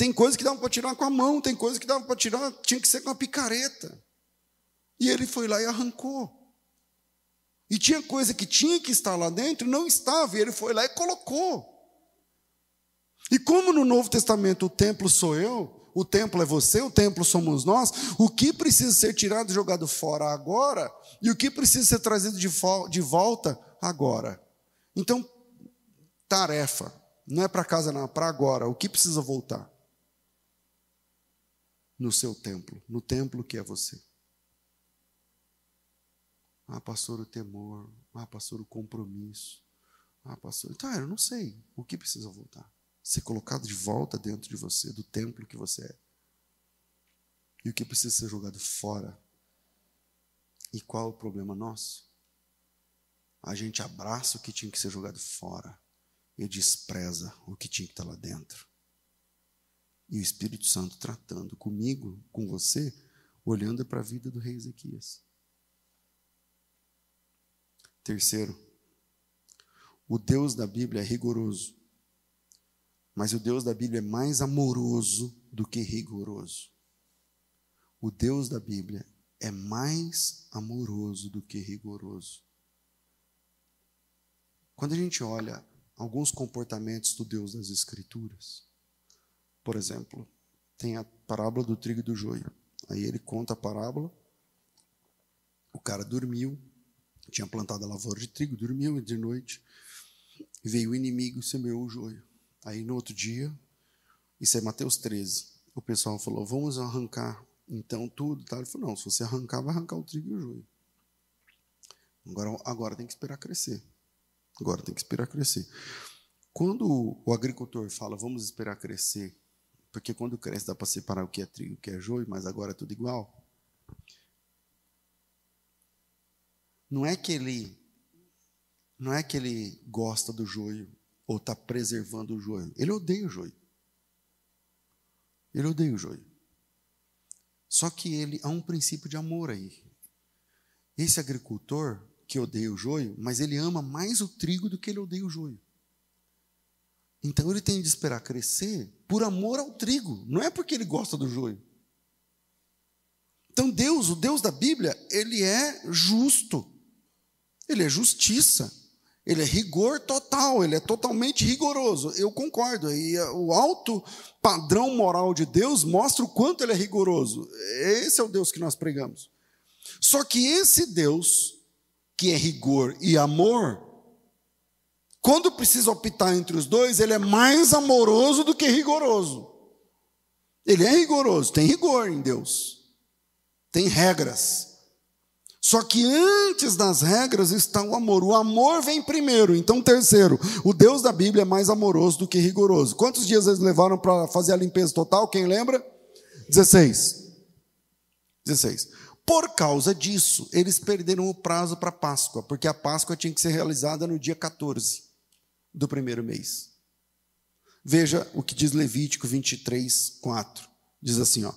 Speaker 1: Tem coisa que dava para tirar com a mão, tem coisa que dava para tirar, tinha que ser com a picareta. E ele foi lá e arrancou. E tinha coisa que tinha que estar lá dentro, não estava, e ele foi lá e colocou. E como no Novo Testamento o templo sou eu, o templo é você, o templo somos nós, o que precisa ser tirado e jogado fora agora, e o que precisa ser trazido de, volta agora. Então, tarefa, não é para casa, não, é para agora. O que precisa voltar? No seu templo, no templo que é você. Ah, pastor, o temor. Ah, pastor, o compromisso. Ah, pastor. Tá, eu não sei. O que precisa voltar? Ser colocado de volta dentro de você, do templo que você é. E o que precisa ser jogado fora? E qual é o problema nosso? A gente abraça o que tinha que ser jogado fora e despreza o que tinha que estar lá dentro. E o Espírito Santo tratando comigo, com você, olhando para a vida do rei Ezequias. Terceiro, o Deus da Bíblia é rigoroso, mas o Deus da Bíblia é mais amoroso do que rigoroso. O Deus da Bíblia é mais amoroso do que rigoroso. Quando a gente olha alguns comportamentos do Deus das Escrituras, por exemplo, tem a parábola do trigo e do joio. Aí ele conta a parábola, o cara dormiu, tinha plantado a lavoura de trigo, dormiu de noite, veio o inimigo e semeou o joio. Aí no outro dia, isso é Mateus 13, o pessoal falou: vamos arrancar então tudo. Ele falou: não, se você arrancar, vai arrancar o trigo e o joio. Agora, agora tem que esperar crescer. Agora tem que esperar crescer. Quando o agricultor fala, vamos esperar crescer, porque quando cresce dá para separar o que é trigo e o que é joio, mas agora é tudo igual. Não é que ele não é que ele gosta do joio ou está preservando o joio. Ele odeia o joio. Ele odeia o joio. Só que ele há um princípio de amor aí. Esse agricultor que odeia o joio, mas ele ama mais o trigo do que ele odeia o joio. Então ele tem de esperar crescer por amor ao trigo, não é porque ele gosta do joio. Então Deus, o Deus da Bíblia, ele é justo. Ele é justiça. Ele é rigor total, ele é totalmente rigoroso. Eu concordo. E o alto padrão moral de Deus mostra o quanto ele é rigoroso. Esse é o Deus que nós pregamos. Só que esse Deus, que é rigor e amor, quando precisa optar entre os dois, ele é mais amoroso do que rigoroso. Ele é rigoroso, tem rigor em Deus, tem regras. Só que antes das regras está o amor. O amor vem primeiro. Então, terceiro, o Deus da Bíblia é mais amoroso do que rigoroso. Quantos dias eles levaram para fazer a limpeza total? Quem lembra? 16. 16. Por causa disso, eles perderam o prazo para Páscoa, porque a Páscoa tinha que ser realizada no dia 14 do primeiro mês. Veja o que diz Levítico 23, 4. Diz assim, ó.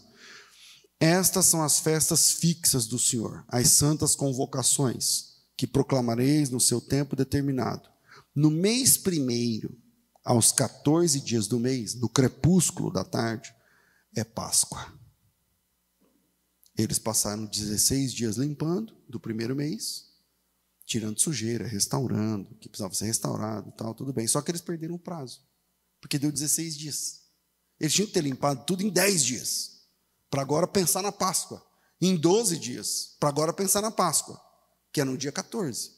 Speaker 1: Estas são as festas fixas do Senhor, as santas convocações, que proclamareis no seu tempo determinado. No mês primeiro, aos 14 dias do mês, no crepúsculo da tarde, é Páscoa. Eles passaram 16 dias limpando do primeiro mês, tirando sujeira, restaurando, que precisava ser restaurado e tal, tudo bem. Só que eles perderam o prazo, porque deu 16 dias. Eles tinham que ter limpado tudo em 10 dias para agora pensar na Páscoa. Em 12 dias, para agora pensar na Páscoa, que é no dia 14.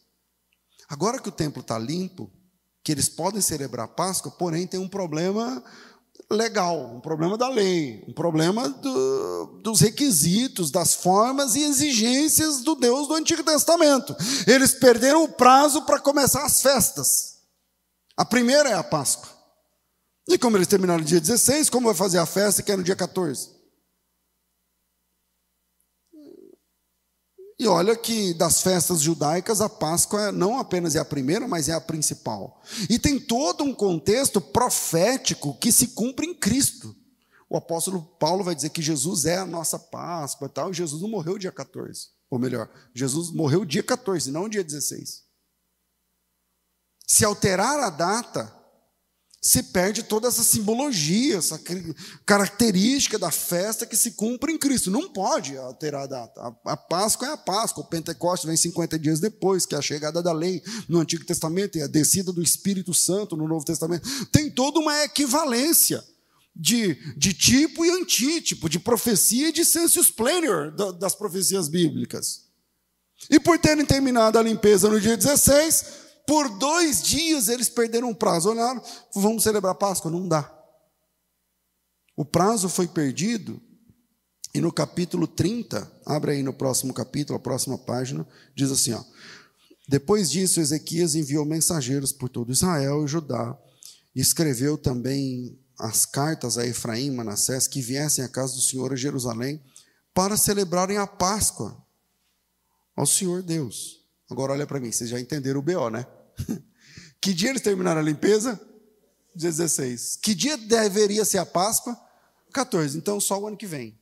Speaker 1: Agora que o templo está limpo, que eles podem celebrar a Páscoa, porém tem um problema legal, um problema da lei, um problema do, dos requisitos, das formas e exigências do Deus do Antigo Testamento. Eles perderam o prazo para começar as festas. A primeira é a Páscoa. E como eles terminaram no dia 16, como vai fazer a festa que é no dia 14? E olha que das festas judaicas, a Páscoa não apenas é a primeira, mas é a principal. E tem todo um contexto profético que se cumpre em Cristo. O apóstolo Paulo vai dizer que Jesus é a nossa Páscoa e tal, e Jesus não morreu dia 14. Ou melhor, Jesus morreu dia 14, não dia 16. Se alterar a data, se perde toda essa simbologia, essa característica da festa que se cumpre em Cristo. Não pode alterar a data. A Páscoa é a Páscoa, o Pentecostes vem 50 dias depois, que é a chegada da lei no Antigo Testamento e a descida do Espírito Santo no Novo Testamento. Tem toda uma equivalência de, de tipo e antítipo, de profecia e de sensus plenior das profecias bíblicas. E por terem terminado a limpeza no dia 16, por dois dias eles perderam o prazo. Olharam, vamos celebrar Páscoa? Não dá. O prazo foi perdido, e no capítulo 30, abre aí no próximo capítulo, a próxima página, diz assim: ó, Depois disso, Ezequias enviou mensageiros por todo Israel e Judá, e escreveu também as cartas a Efraim e Manassés que viessem à casa do Senhor a Jerusalém para celebrarem a Páscoa ao Senhor Deus. Agora olha para mim, vocês já entenderam o BO, né? Que dia eles terminaram a limpeza? 16. Que dia deveria ser a Páscoa? 14. Então só o ano que vem.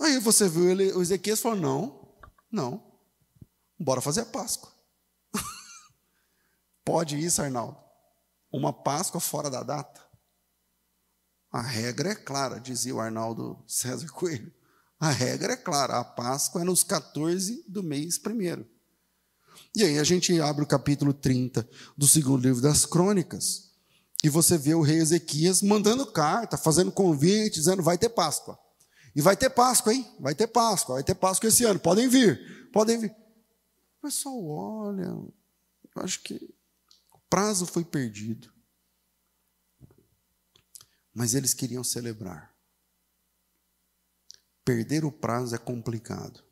Speaker 1: Aí você viu ele, o Ezequias falou: não, não, bora fazer a Páscoa. Pode isso, Arnaldo? Uma Páscoa fora da data? A regra é clara, dizia o Arnaldo César Coelho. A regra é clara, a Páscoa é nos 14 do mês primeiro. E aí a gente abre o capítulo 30 do segundo livro das crônicas, e você vê o rei Ezequias mandando carta, fazendo convite, dizendo: vai ter Páscoa. E vai ter Páscoa, hein? Vai ter Páscoa, vai ter Páscoa esse ano. Podem vir, podem vir. O pessoal olha, eu acho que o prazo foi perdido. Mas eles queriam celebrar. Perder o prazo é complicado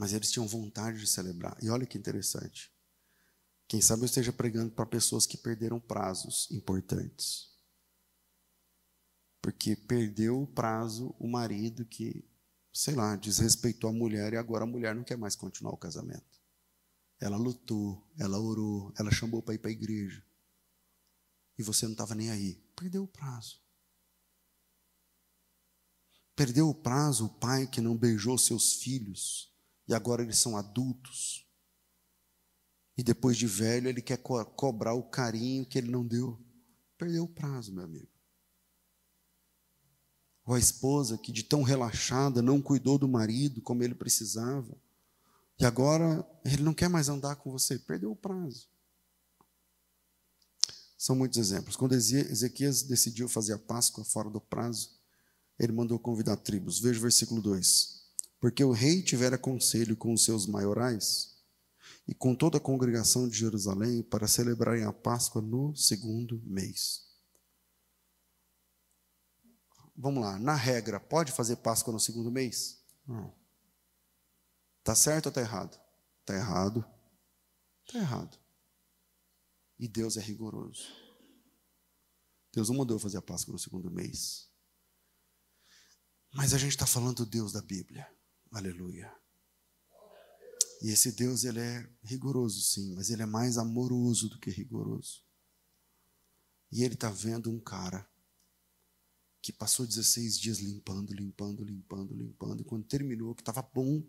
Speaker 1: mas eles tinham vontade de celebrar. E olha que interessante. Quem sabe eu esteja pregando para pessoas que perderam prazos importantes. Porque perdeu o prazo o marido que, sei lá, desrespeitou a mulher e agora a mulher não quer mais continuar o casamento. Ela lutou, ela orou, ela chamou para ir para a igreja. E você não estava nem aí. Perdeu o prazo. Perdeu o prazo o pai que não beijou seus filhos e agora eles são adultos. E depois de velho, ele quer co cobrar o carinho que ele não deu. Perdeu o prazo, meu amigo. Ou a esposa que de tão relaxada não cuidou do marido como ele precisava. E agora ele não quer mais andar com você. Perdeu o prazo. São muitos exemplos. Quando Ezequias decidiu fazer a Páscoa fora do prazo, ele mandou convidar tribos. Veja o versículo 2. Porque o rei tivera conselho com os seus maiorais e com toda a congregação de Jerusalém para celebrarem a Páscoa no segundo mês. Vamos lá, na regra, pode fazer Páscoa no segundo mês? Não. Está certo ou está errado? Está errado. Está errado. E Deus é rigoroso. Deus não mandou fazer a Páscoa no segundo mês. Mas a gente está falando do Deus da Bíblia. Aleluia. E esse Deus, ele é rigoroso, sim, mas ele é mais amoroso do que rigoroso. E ele está vendo um cara que passou 16 dias limpando, limpando, limpando, limpando, e quando terminou, que estava bom,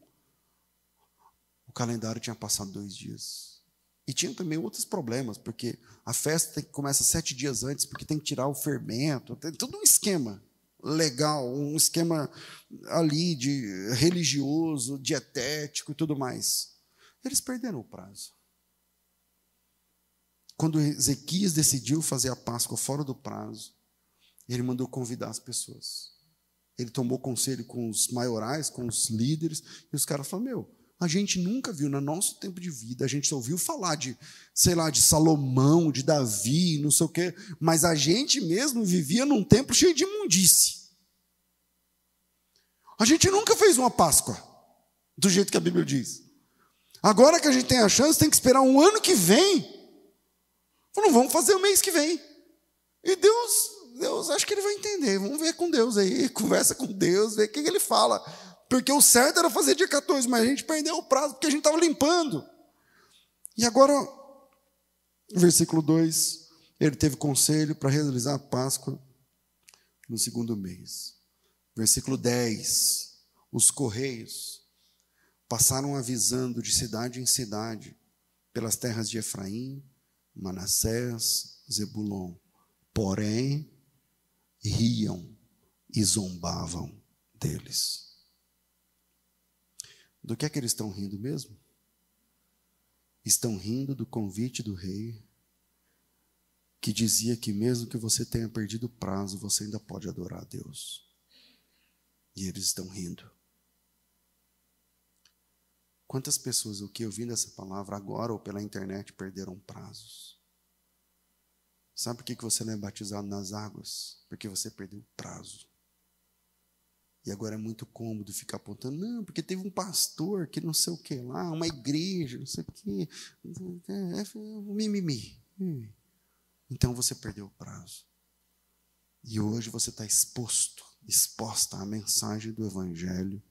Speaker 1: o calendário tinha passado dois dias. E tinha também outros problemas, porque a festa começa sete dias antes, porque tem que tirar o fermento, tem todo um esquema legal, um esquema ali de religioso, dietético e tudo mais. Eles perderam o prazo. Quando Ezequias decidiu fazer a Páscoa fora do prazo, ele mandou convidar as pessoas. Ele tomou conselho com os maiorais, com os líderes, e os caras falaram: Meu, a gente nunca viu, no nosso tempo de vida, a gente só ouviu falar de, sei lá, de Salomão, de Davi, não sei o quê, mas a gente mesmo vivia num templo cheio de imundície. A gente nunca fez uma Páscoa, do jeito que a Bíblia diz. Agora que a gente tem a chance, tem que esperar um ano que vem. Não vamos fazer o mês que vem. E Deus, Deus, acho que ele vai entender. Vamos ver com Deus aí, conversa com Deus, ver o que ele fala. Porque o certo era fazer dia 14, mas a gente perdeu o prazo porque a gente estava limpando. E agora, versículo 2, ele teve conselho para realizar a Páscoa no segundo mês. Versículo 10, os correios passaram avisando de cidade em cidade, pelas terras de Efraim, Manassés, Zebulon. Porém, riam e zombavam deles. Do que é que eles estão rindo mesmo? Estão rindo do convite do rei, que dizia que mesmo que você tenha perdido o prazo, você ainda pode adorar a Deus. E eles estão rindo. Quantas pessoas o que ouvindo essa palavra agora ou pela internet perderam prazos? Sabe por que você não é batizado nas águas? Porque você perdeu o prazo. E agora é muito cômodo ficar apontando, não, porque teve um pastor que não sei o que lá, uma igreja, não sei o que. É, é, mimimi. Então você perdeu o prazo. E hoje você está exposto, exposta à mensagem do Evangelho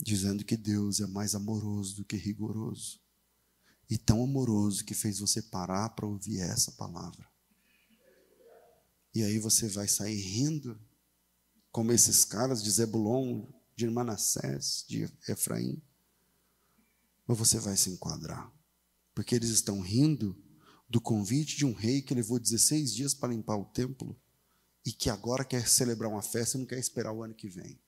Speaker 1: dizendo que Deus é mais amoroso do que rigoroso. E tão amoroso que fez você parar para ouvir essa palavra. E aí você vai sair rindo, como esses caras de Zebulon, de Manassés, de Efraim. Ou você vai se enquadrar. Porque eles estão rindo do convite de um rei que levou 16 dias para limpar o templo e que agora quer celebrar uma festa e não quer esperar o ano que vem.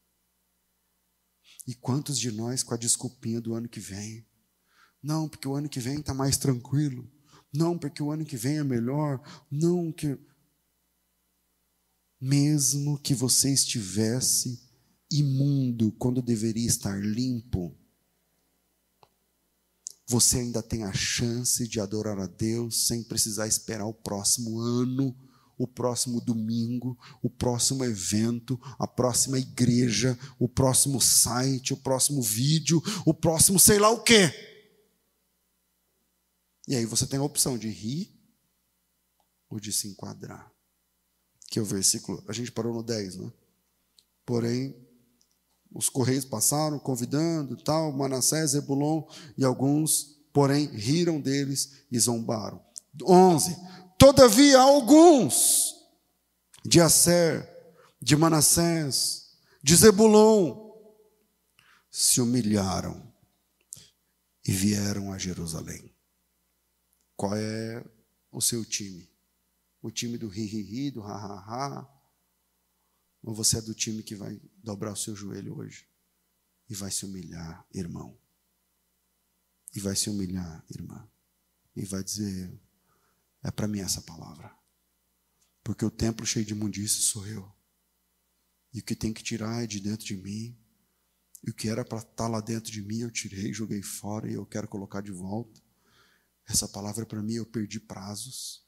Speaker 1: E quantos de nós com a desculpinha do ano que vem? Não, porque o ano que vem está mais tranquilo. Não, porque o ano que vem é melhor. Não, que. Mesmo que você estivesse imundo quando deveria estar limpo, você ainda tem a chance de adorar a Deus sem precisar esperar o próximo ano o próximo domingo, o próximo evento, a próxima igreja, o próximo site, o próximo vídeo, o próximo sei lá o quê. E aí você tem a opção de rir ou de se enquadrar. Que é o versículo, a gente parou no 10, né? Porém, os correios passaram convidando, tal, Manassés, Zebulon e alguns, porém, riram deles e zombaram. 11. Todavia, alguns de Asser, de Manassés, de Zebulon, se humilharam e vieram a Jerusalém. Qual é o seu time? O time do ri-ri-ri, do ha-ha-ha? Ou você é do time que vai dobrar o seu joelho hoje e vai se humilhar, irmão? E vai se humilhar, irmã? E vai dizer: é para mim essa palavra. Porque o templo cheio de imundície sou eu. E o que tem que tirar é de dentro de mim. E o que era para estar tá lá dentro de mim, eu tirei, joguei fora e eu quero colocar de volta. Essa palavra para mim, eu perdi prazos.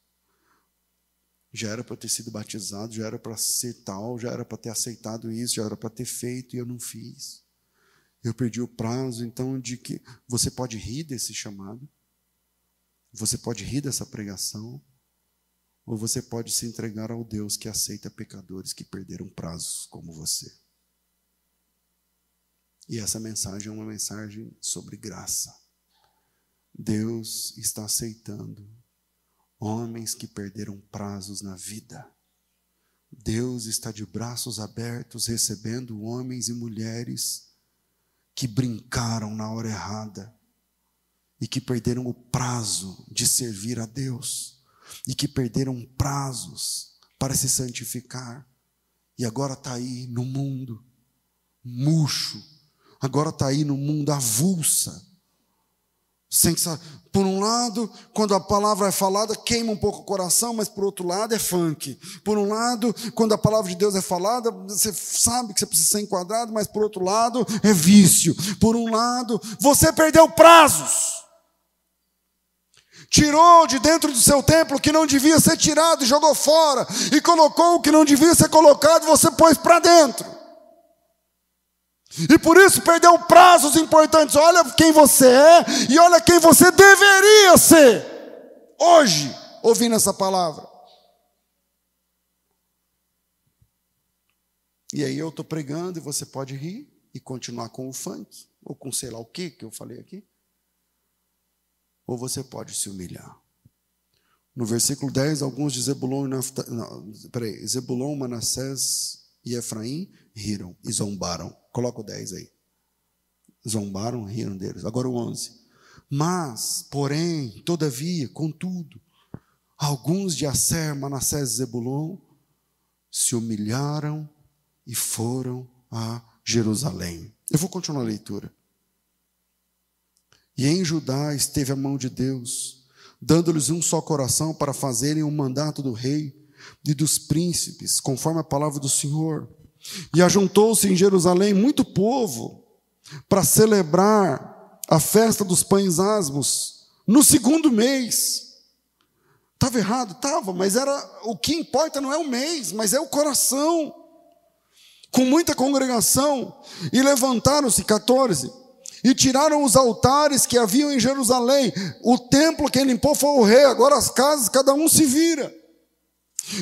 Speaker 1: Já era para ter sido batizado, já era para ser tal, já era para ter aceitado isso, já era para ter feito e eu não fiz. Eu perdi o prazo, então, de que você pode rir desse chamado, você pode rir dessa pregação, ou você pode se entregar ao Deus que aceita pecadores que perderam prazos como você. E essa mensagem é uma mensagem sobre graça. Deus está aceitando homens que perderam prazos na vida. Deus está de braços abertos recebendo homens e mulheres que brincaram na hora errada e que perderam o prazo de servir a Deus e que perderam prazos para se santificar e agora está aí no mundo murcho, agora está aí no mundo avulsa sem por um lado, quando a palavra é falada, queima um pouco o coração, mas por outro lado é funk. Por um lado, quando a palavra de Deus é falada, você sabe que você precisa ser enquadrado, mas por outro lado é vício. Por um lado, você perdeu prazos. Tirou de dentro do seu templo o que não devia ser tirado e jogou fora, e colocou o que não devia ser colocado, você pôs para dentro. E por isso perdeu prazos importantes. Olha quem você é e olha quem você deveria ser. Hoje, ouvindo essa palavra. E aí eu estou pregando e você pode rir e continuar com o funk, ou com sei lá o que que eu falei aqui. Ou você pode se humilhar. No versículo 10, alguns de Zebulon, e peraí, Zebulon, Manassés e Efraim riram e zombaram. Coloca o 10 aí. Zombaram, riram deles. Agora o 11. Mas, porém, todavia, contudo, alguns de Asser, Manassés e Zebulon se humilharam e foram a Jerusalém. Eu vou continuar a leitura. E em Judá esteve a mão de Deus, dando-lhes um só coração para fazerem o mandato do rei e dos príncipes, conforme a palavra do Senhor e ajuntou-se em Jerusalém muito povo para celebrar a festa dos pães asmos no segundo mês. Estava errado? Estava, mas era o que importa não é o mês, mas é o coração. Com muita congregação, e levantaram-se 14, e tiraram os altares que haviam em Jerusalém. O templo quem limpou foi o rei, agora as casas, cada um se vira.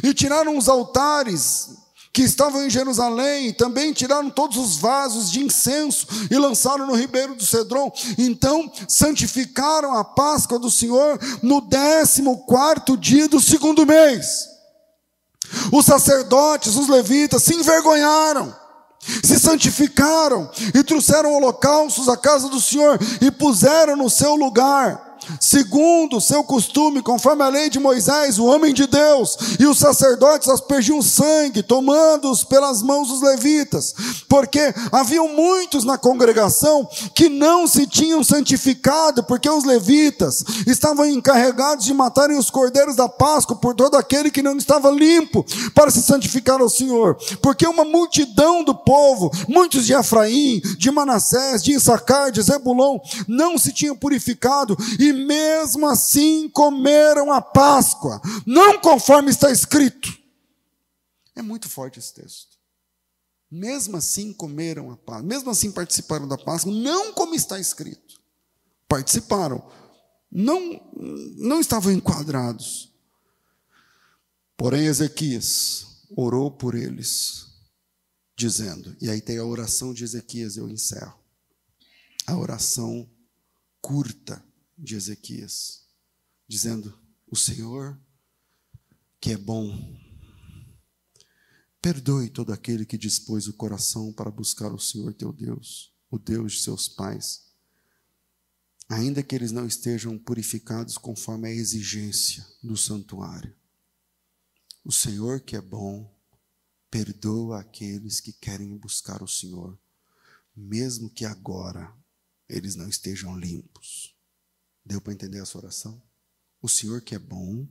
Speaker 1: E tiraram os altares que estavam em Jerusalém, também tiraram todos os vasos de incenso e lançaram no ribeiro do Cedron. Então santificaram a Páscoa do Senhor no décimo quarto dia do segundo mês. Os sacerdotes, os levitas, se envergonharam, se santificaram e trouxeram holocaustos à casa do Senhor e puseram no seu lugar segundo seu costume, conforme a lei de Moisés, o homem de Deus, e os sacerdotes aspergiam sangue, tomando-os pelas mãos dos levitas, porque haviam muitos na congregação que não se tinham santificado, porque os levitas estavam encarregados de matarem os cordeiros da Páscoa por todo aquele que não estava limpo para se santificar ao Senhor, porque uma multidão do povo, muitos de Efraim, de Manassés, de Issacar, de Zebulon, não se tinham purificado e mesmo assim comeram a Páscoa, não conforme está escrito. É muito forte esse texto. Mesmo assim comeram a Páscoa, mesmo assim participaram da Páscoa, não como está escrito. Participaram, não, não estavam enquadrados. Porém, Ezequias orou por eles, dizendo, e aí tem a oração de Ezequias, eu encerro. A oração curta de Ezequias, dizendo: O Senhor, que é bom, perdoe todo aquele que dispôs o coração para buscar o Senhor teu Deus, o Deus de seus pais, ainda que eles não estejam purificados conforme a exigência do santuário. O Senhor, que é bom, perdoa aqueles que querem buscar o Senhor, mesmo que agora eles não estejam limpos. Deu para entender essa oração? O Senhor que é bom,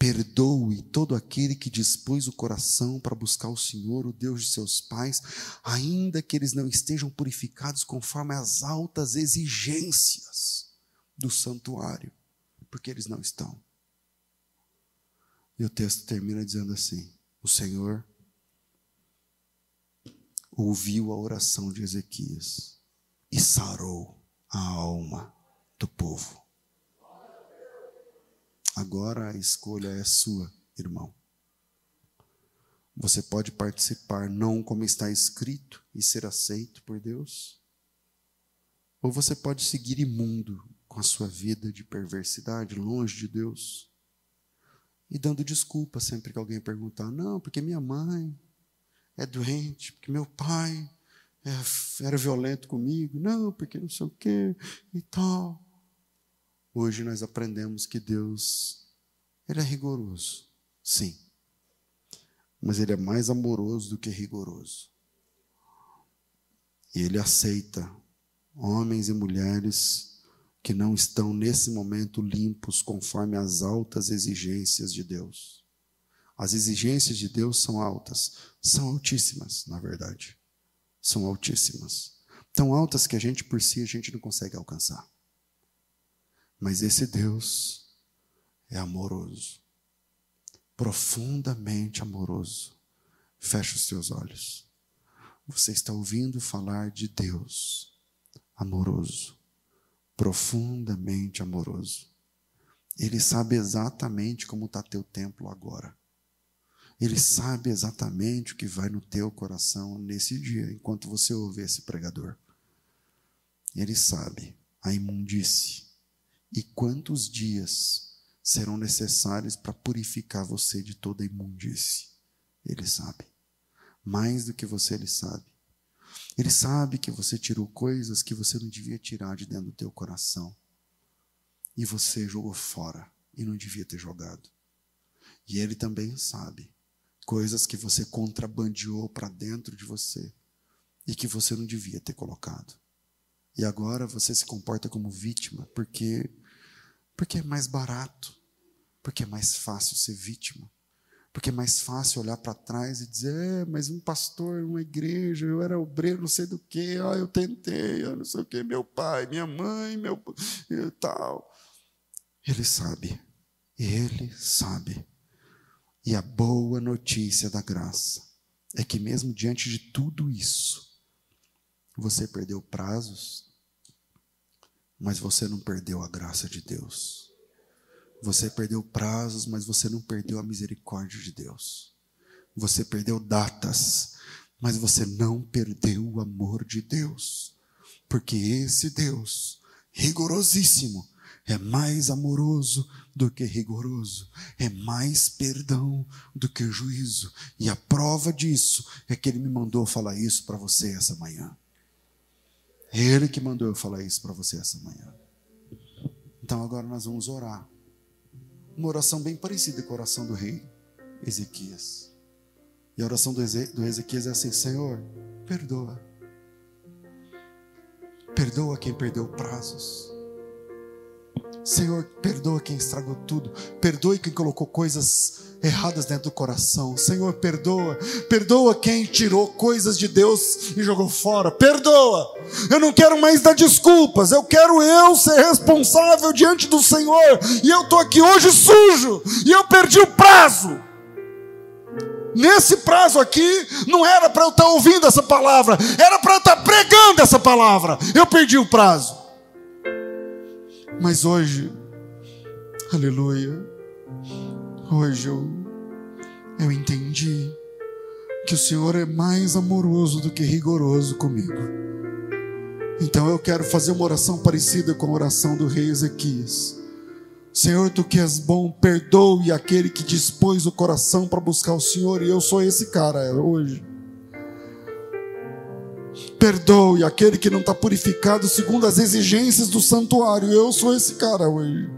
Speaker 1: perdoe todo aquele que dispôs o coração para buscar o Senhor, o Deus de seus pais, ainda que eles não estejam purificados conforme as altas exigências do santuário, porque eles não estão. E o texto termina dizendo assim: O Senhor ouviu a oração de Ezequias e sarou a alma do povo. Agora a escolha é sua, irmão. Você pode participar não como está escrito e ser aceito por Deus, ou você pode seguir imundo com a sua vida de perversidade, longe de Deus, e dando desculpa sempre que alguém perguntar: não, porque minha mãe é doente, porque meu pai é, era violento comigo, não, porque não sei o quê e tal. Hoje nós aprendemos que Deus, Ele é rigoroso, sim, mas Ele é mais amoroso do que rigoroso. E Ele aceita homens e mulheres que não estão nesse momento limpos conforme as altas exigências de Deus. As exigências de Deus são altas, são altíssimas, na verdade. São altíssimas. Tão altas que a gente por si a gente não consegue alcançar. Mas esse Deus é amoroso, profundamente amoroso. Feche os seus olhos. Você está ouvindo falar de Deus amoroso, profundamente amoroso. Ele sabe exatamente como está teu templo agora. Ele sabe exatamente o que vai no teu coração nesse dia, enquanto você ouve esse pregador. Ele sabe a imundície e quantos dias serão necessários para purificar você de toda imundície. Ele sabe. Mais do que você, ele sabe. Ele sabe que você tirou coisas que você não devia tirar de dentro do teu coração. E você jogou fora e não devia ter jogado. E ele também sabe coisas que você contrabandeou para dentro de você e que você não devia ter colocado. E agora você se comporta como vítima porque porque é mais barato, porque é mais fácil ser vítima. Porque é mais fácil olhar para trás e dizer, é, mas um pastor, uma igreja, eu era obreiro, não sei do que, ah, eu tentei, eu não sei o que, meu pai, minha mãe, meu tal. Ele sabe, ele sabe. E a boa notícia da graça é que mesmo diante de tudo isso, você perdeu prazos, mas você não perdeu a graça de Deus. Você perdeu prazos, mas você não perdeu a misericórdia de Deus. Você perdeu datas, mas você não perdeu o amor de Deus. Porque esse Deus, rigorosíssimo, é mais amoroso do que rigoroso, é mais perdão do que juízo. E a prova disso é que ele me mandou falar isso para você essa manhã. Ele que mandou eu falar isso para você essa manhã. Então agora nós vamos orar uma oração bem parecida com a oração do rei Ezequias. E a oração do, Ezequias é assim: Senhor, perdoa. Perdoa quem perdeu prazos. Senhor, perdoa quem estragou tudo. Perdoe quem colocou coisas erradas dentro do coração. Senhor, perdoa. Perdoa quem tirou coisas de Deus e jogou fora. Perdoa. Eu não quero mais dar desculpas. Eu quero eu ser responsável diante do Senhor. E eu estou aqui hoje sujo. E eu perdi o prazo. Nesse prazo aqui, não era para eu estar ouvindo essa palavra, era para eu estar pregando essa palavra. Eu perdi o prazo. Mas hoje, aleluia, hoje eu, eu entendi que o Senhor é mais amoroso do que rigoroso comigo. Então eu quero fazer uma oração parecida com a oração do rei Ezequias. Senhor, tu que és bom, perdoe aquele que dispôs o coração para buscar o Senhor, e eu sou esse cara hoje. Perdoe aquele que não está purificado segundo as exigências do santuário. Eu sou esse cara hoje.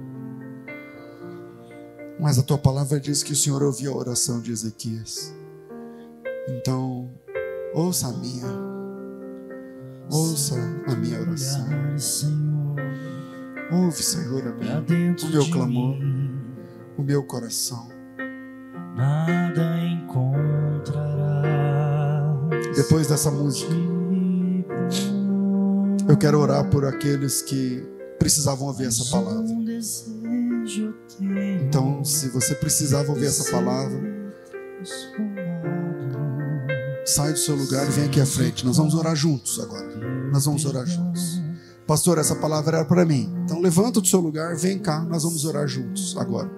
Speaker 1: Mas a tua palavra diz que o Senhor ouviu a oração de Ezequias. Então, ouça a minha. Ouça a minha oração. Ouve, Senhor, a minha, o meu clamor, o meu coração.
Speaker 2: Nada encontrará.
Speaker 1: Depois dessa música. Eu quero orar por aqueles que precisavam ouvir essa palavra. Então, se você precisava ouvir essa palavra, sai do seu lugar e vem aqui à frente. Nós vamos orar juntos agora. nós vamos orar juntos. Pastor, essa palavra era para mim. Então levanta do seu lugar, vem cá, nós vamos orar juntos agora.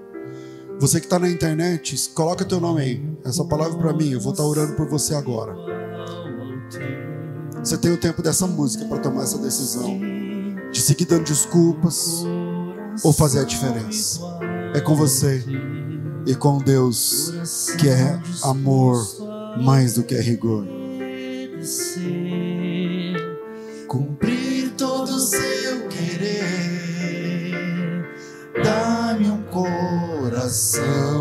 Speaker 1: Você que está na internet, coloca teu nome aí. Essa palavra é para mim, eu vou estar tá orando por você agora. Você tem o tempo dessa música para tomar essa decisão de seguir dando desculpas ou fazer a diferença. É com você e com Deus que é amor mais do que é rigor.
Speaker 2: Cumprir todo o seu querer, dá-me um coração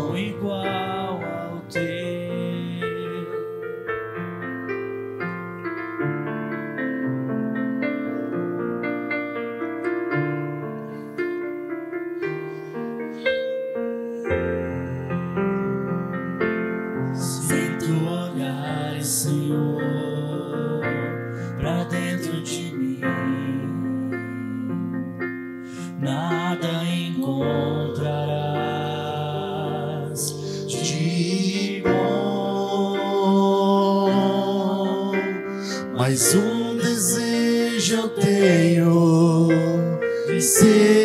Speaker 1: termina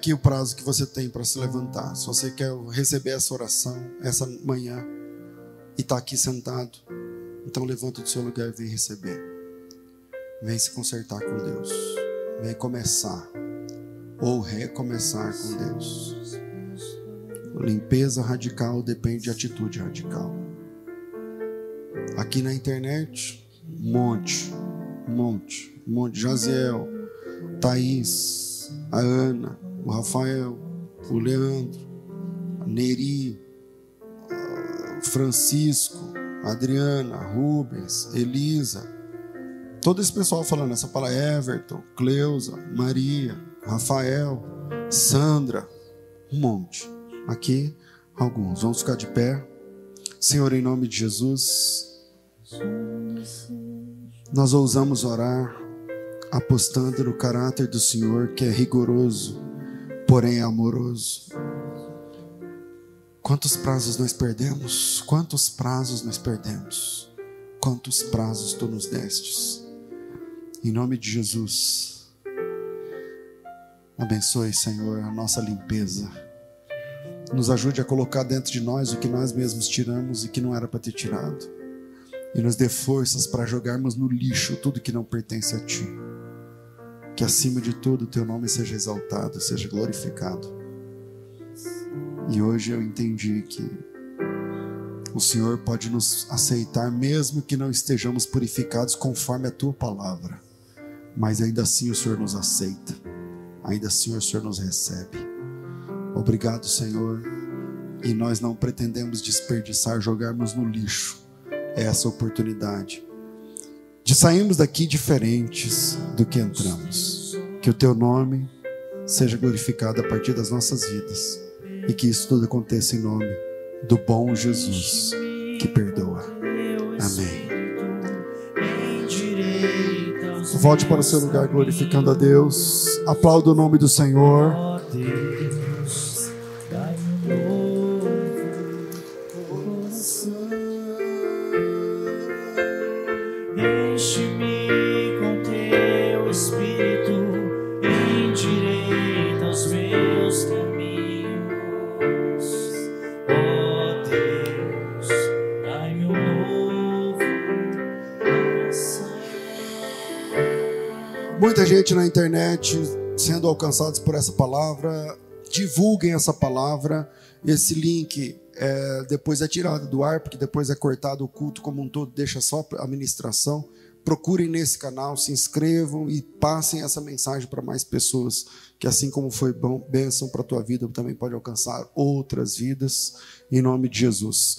Speaker 1: aqui o prazo que você tem para se levantar. Se você quer receber essa oração essa manhã e está aqui sentado, então levanta do seu lugar e vem receber. Vem se consertar com Deus. Vem começar ou recomeçar com Deus. Limpeza radical depende de atitude radical. Aqui na internet, um monte, um monte, um monte. Jaziel, Thaís, a Ana, o Rafael, o Leandro, a Neri, o Francisco, a Adriana, a Rubens, Elisa, todo esse pessoal falando essa palavra, Everton, Cleusa, Maria, Rafael, Sandra, um monte. Aqui, alguns. Vamos ficar de pé. Senhor, em nome de Jesus, nós ousamos orar apostando no caráter do Senhor que é rigoroso, porém amoroso. Quantos prazos nós perdemos? Quantos prazos nós perdemos? Quantos prazos tu nos destes? Em nome de Jesus, abençoe, Senhor, a nossa limpeza. Nos ajude a colocar dentro de nós o que nós mesmos tiramos e que não era para ter tirado. E nos dê forças para jogarmos no lixo tudo que não pertence a Ti que acima de tudo o teu nome seja exaltado, seja glorificado. E hoje eu entendi que o Senhor pode nos aceitar mesmo que não estejamos purificados conforme a tua palavra. Mas ainda assim o Senhor nos aceita. Ainda assim o Senhor nos recebe. Obrigado, Senhor. E nós não pretendemos desperdiçar, jogarmos no lixo essa oportunidade de sairmos daqui diferentes do que entramos. Que o teu nome seja glorificado a partir das nossas vidas e que isso tudo aconteça em nome do bom Jesus que perdoa. Amém. Volte para o seu lugar glorificando a Deus. Aplauda o nome do Senhor. Internet sendo alcançados por essa palavra. Divulguem essa palavra. Esse link é, depois é tirada do ar, porque depois é cortado o culto como um todo, deixa só a ministração. Procurem nesse canal, se inscrevam e passem essa mensagem para mais pessoas, que assim como foi bom, bênção para a tua vida, também pode alcançar outras vidas, em nome de Jesus.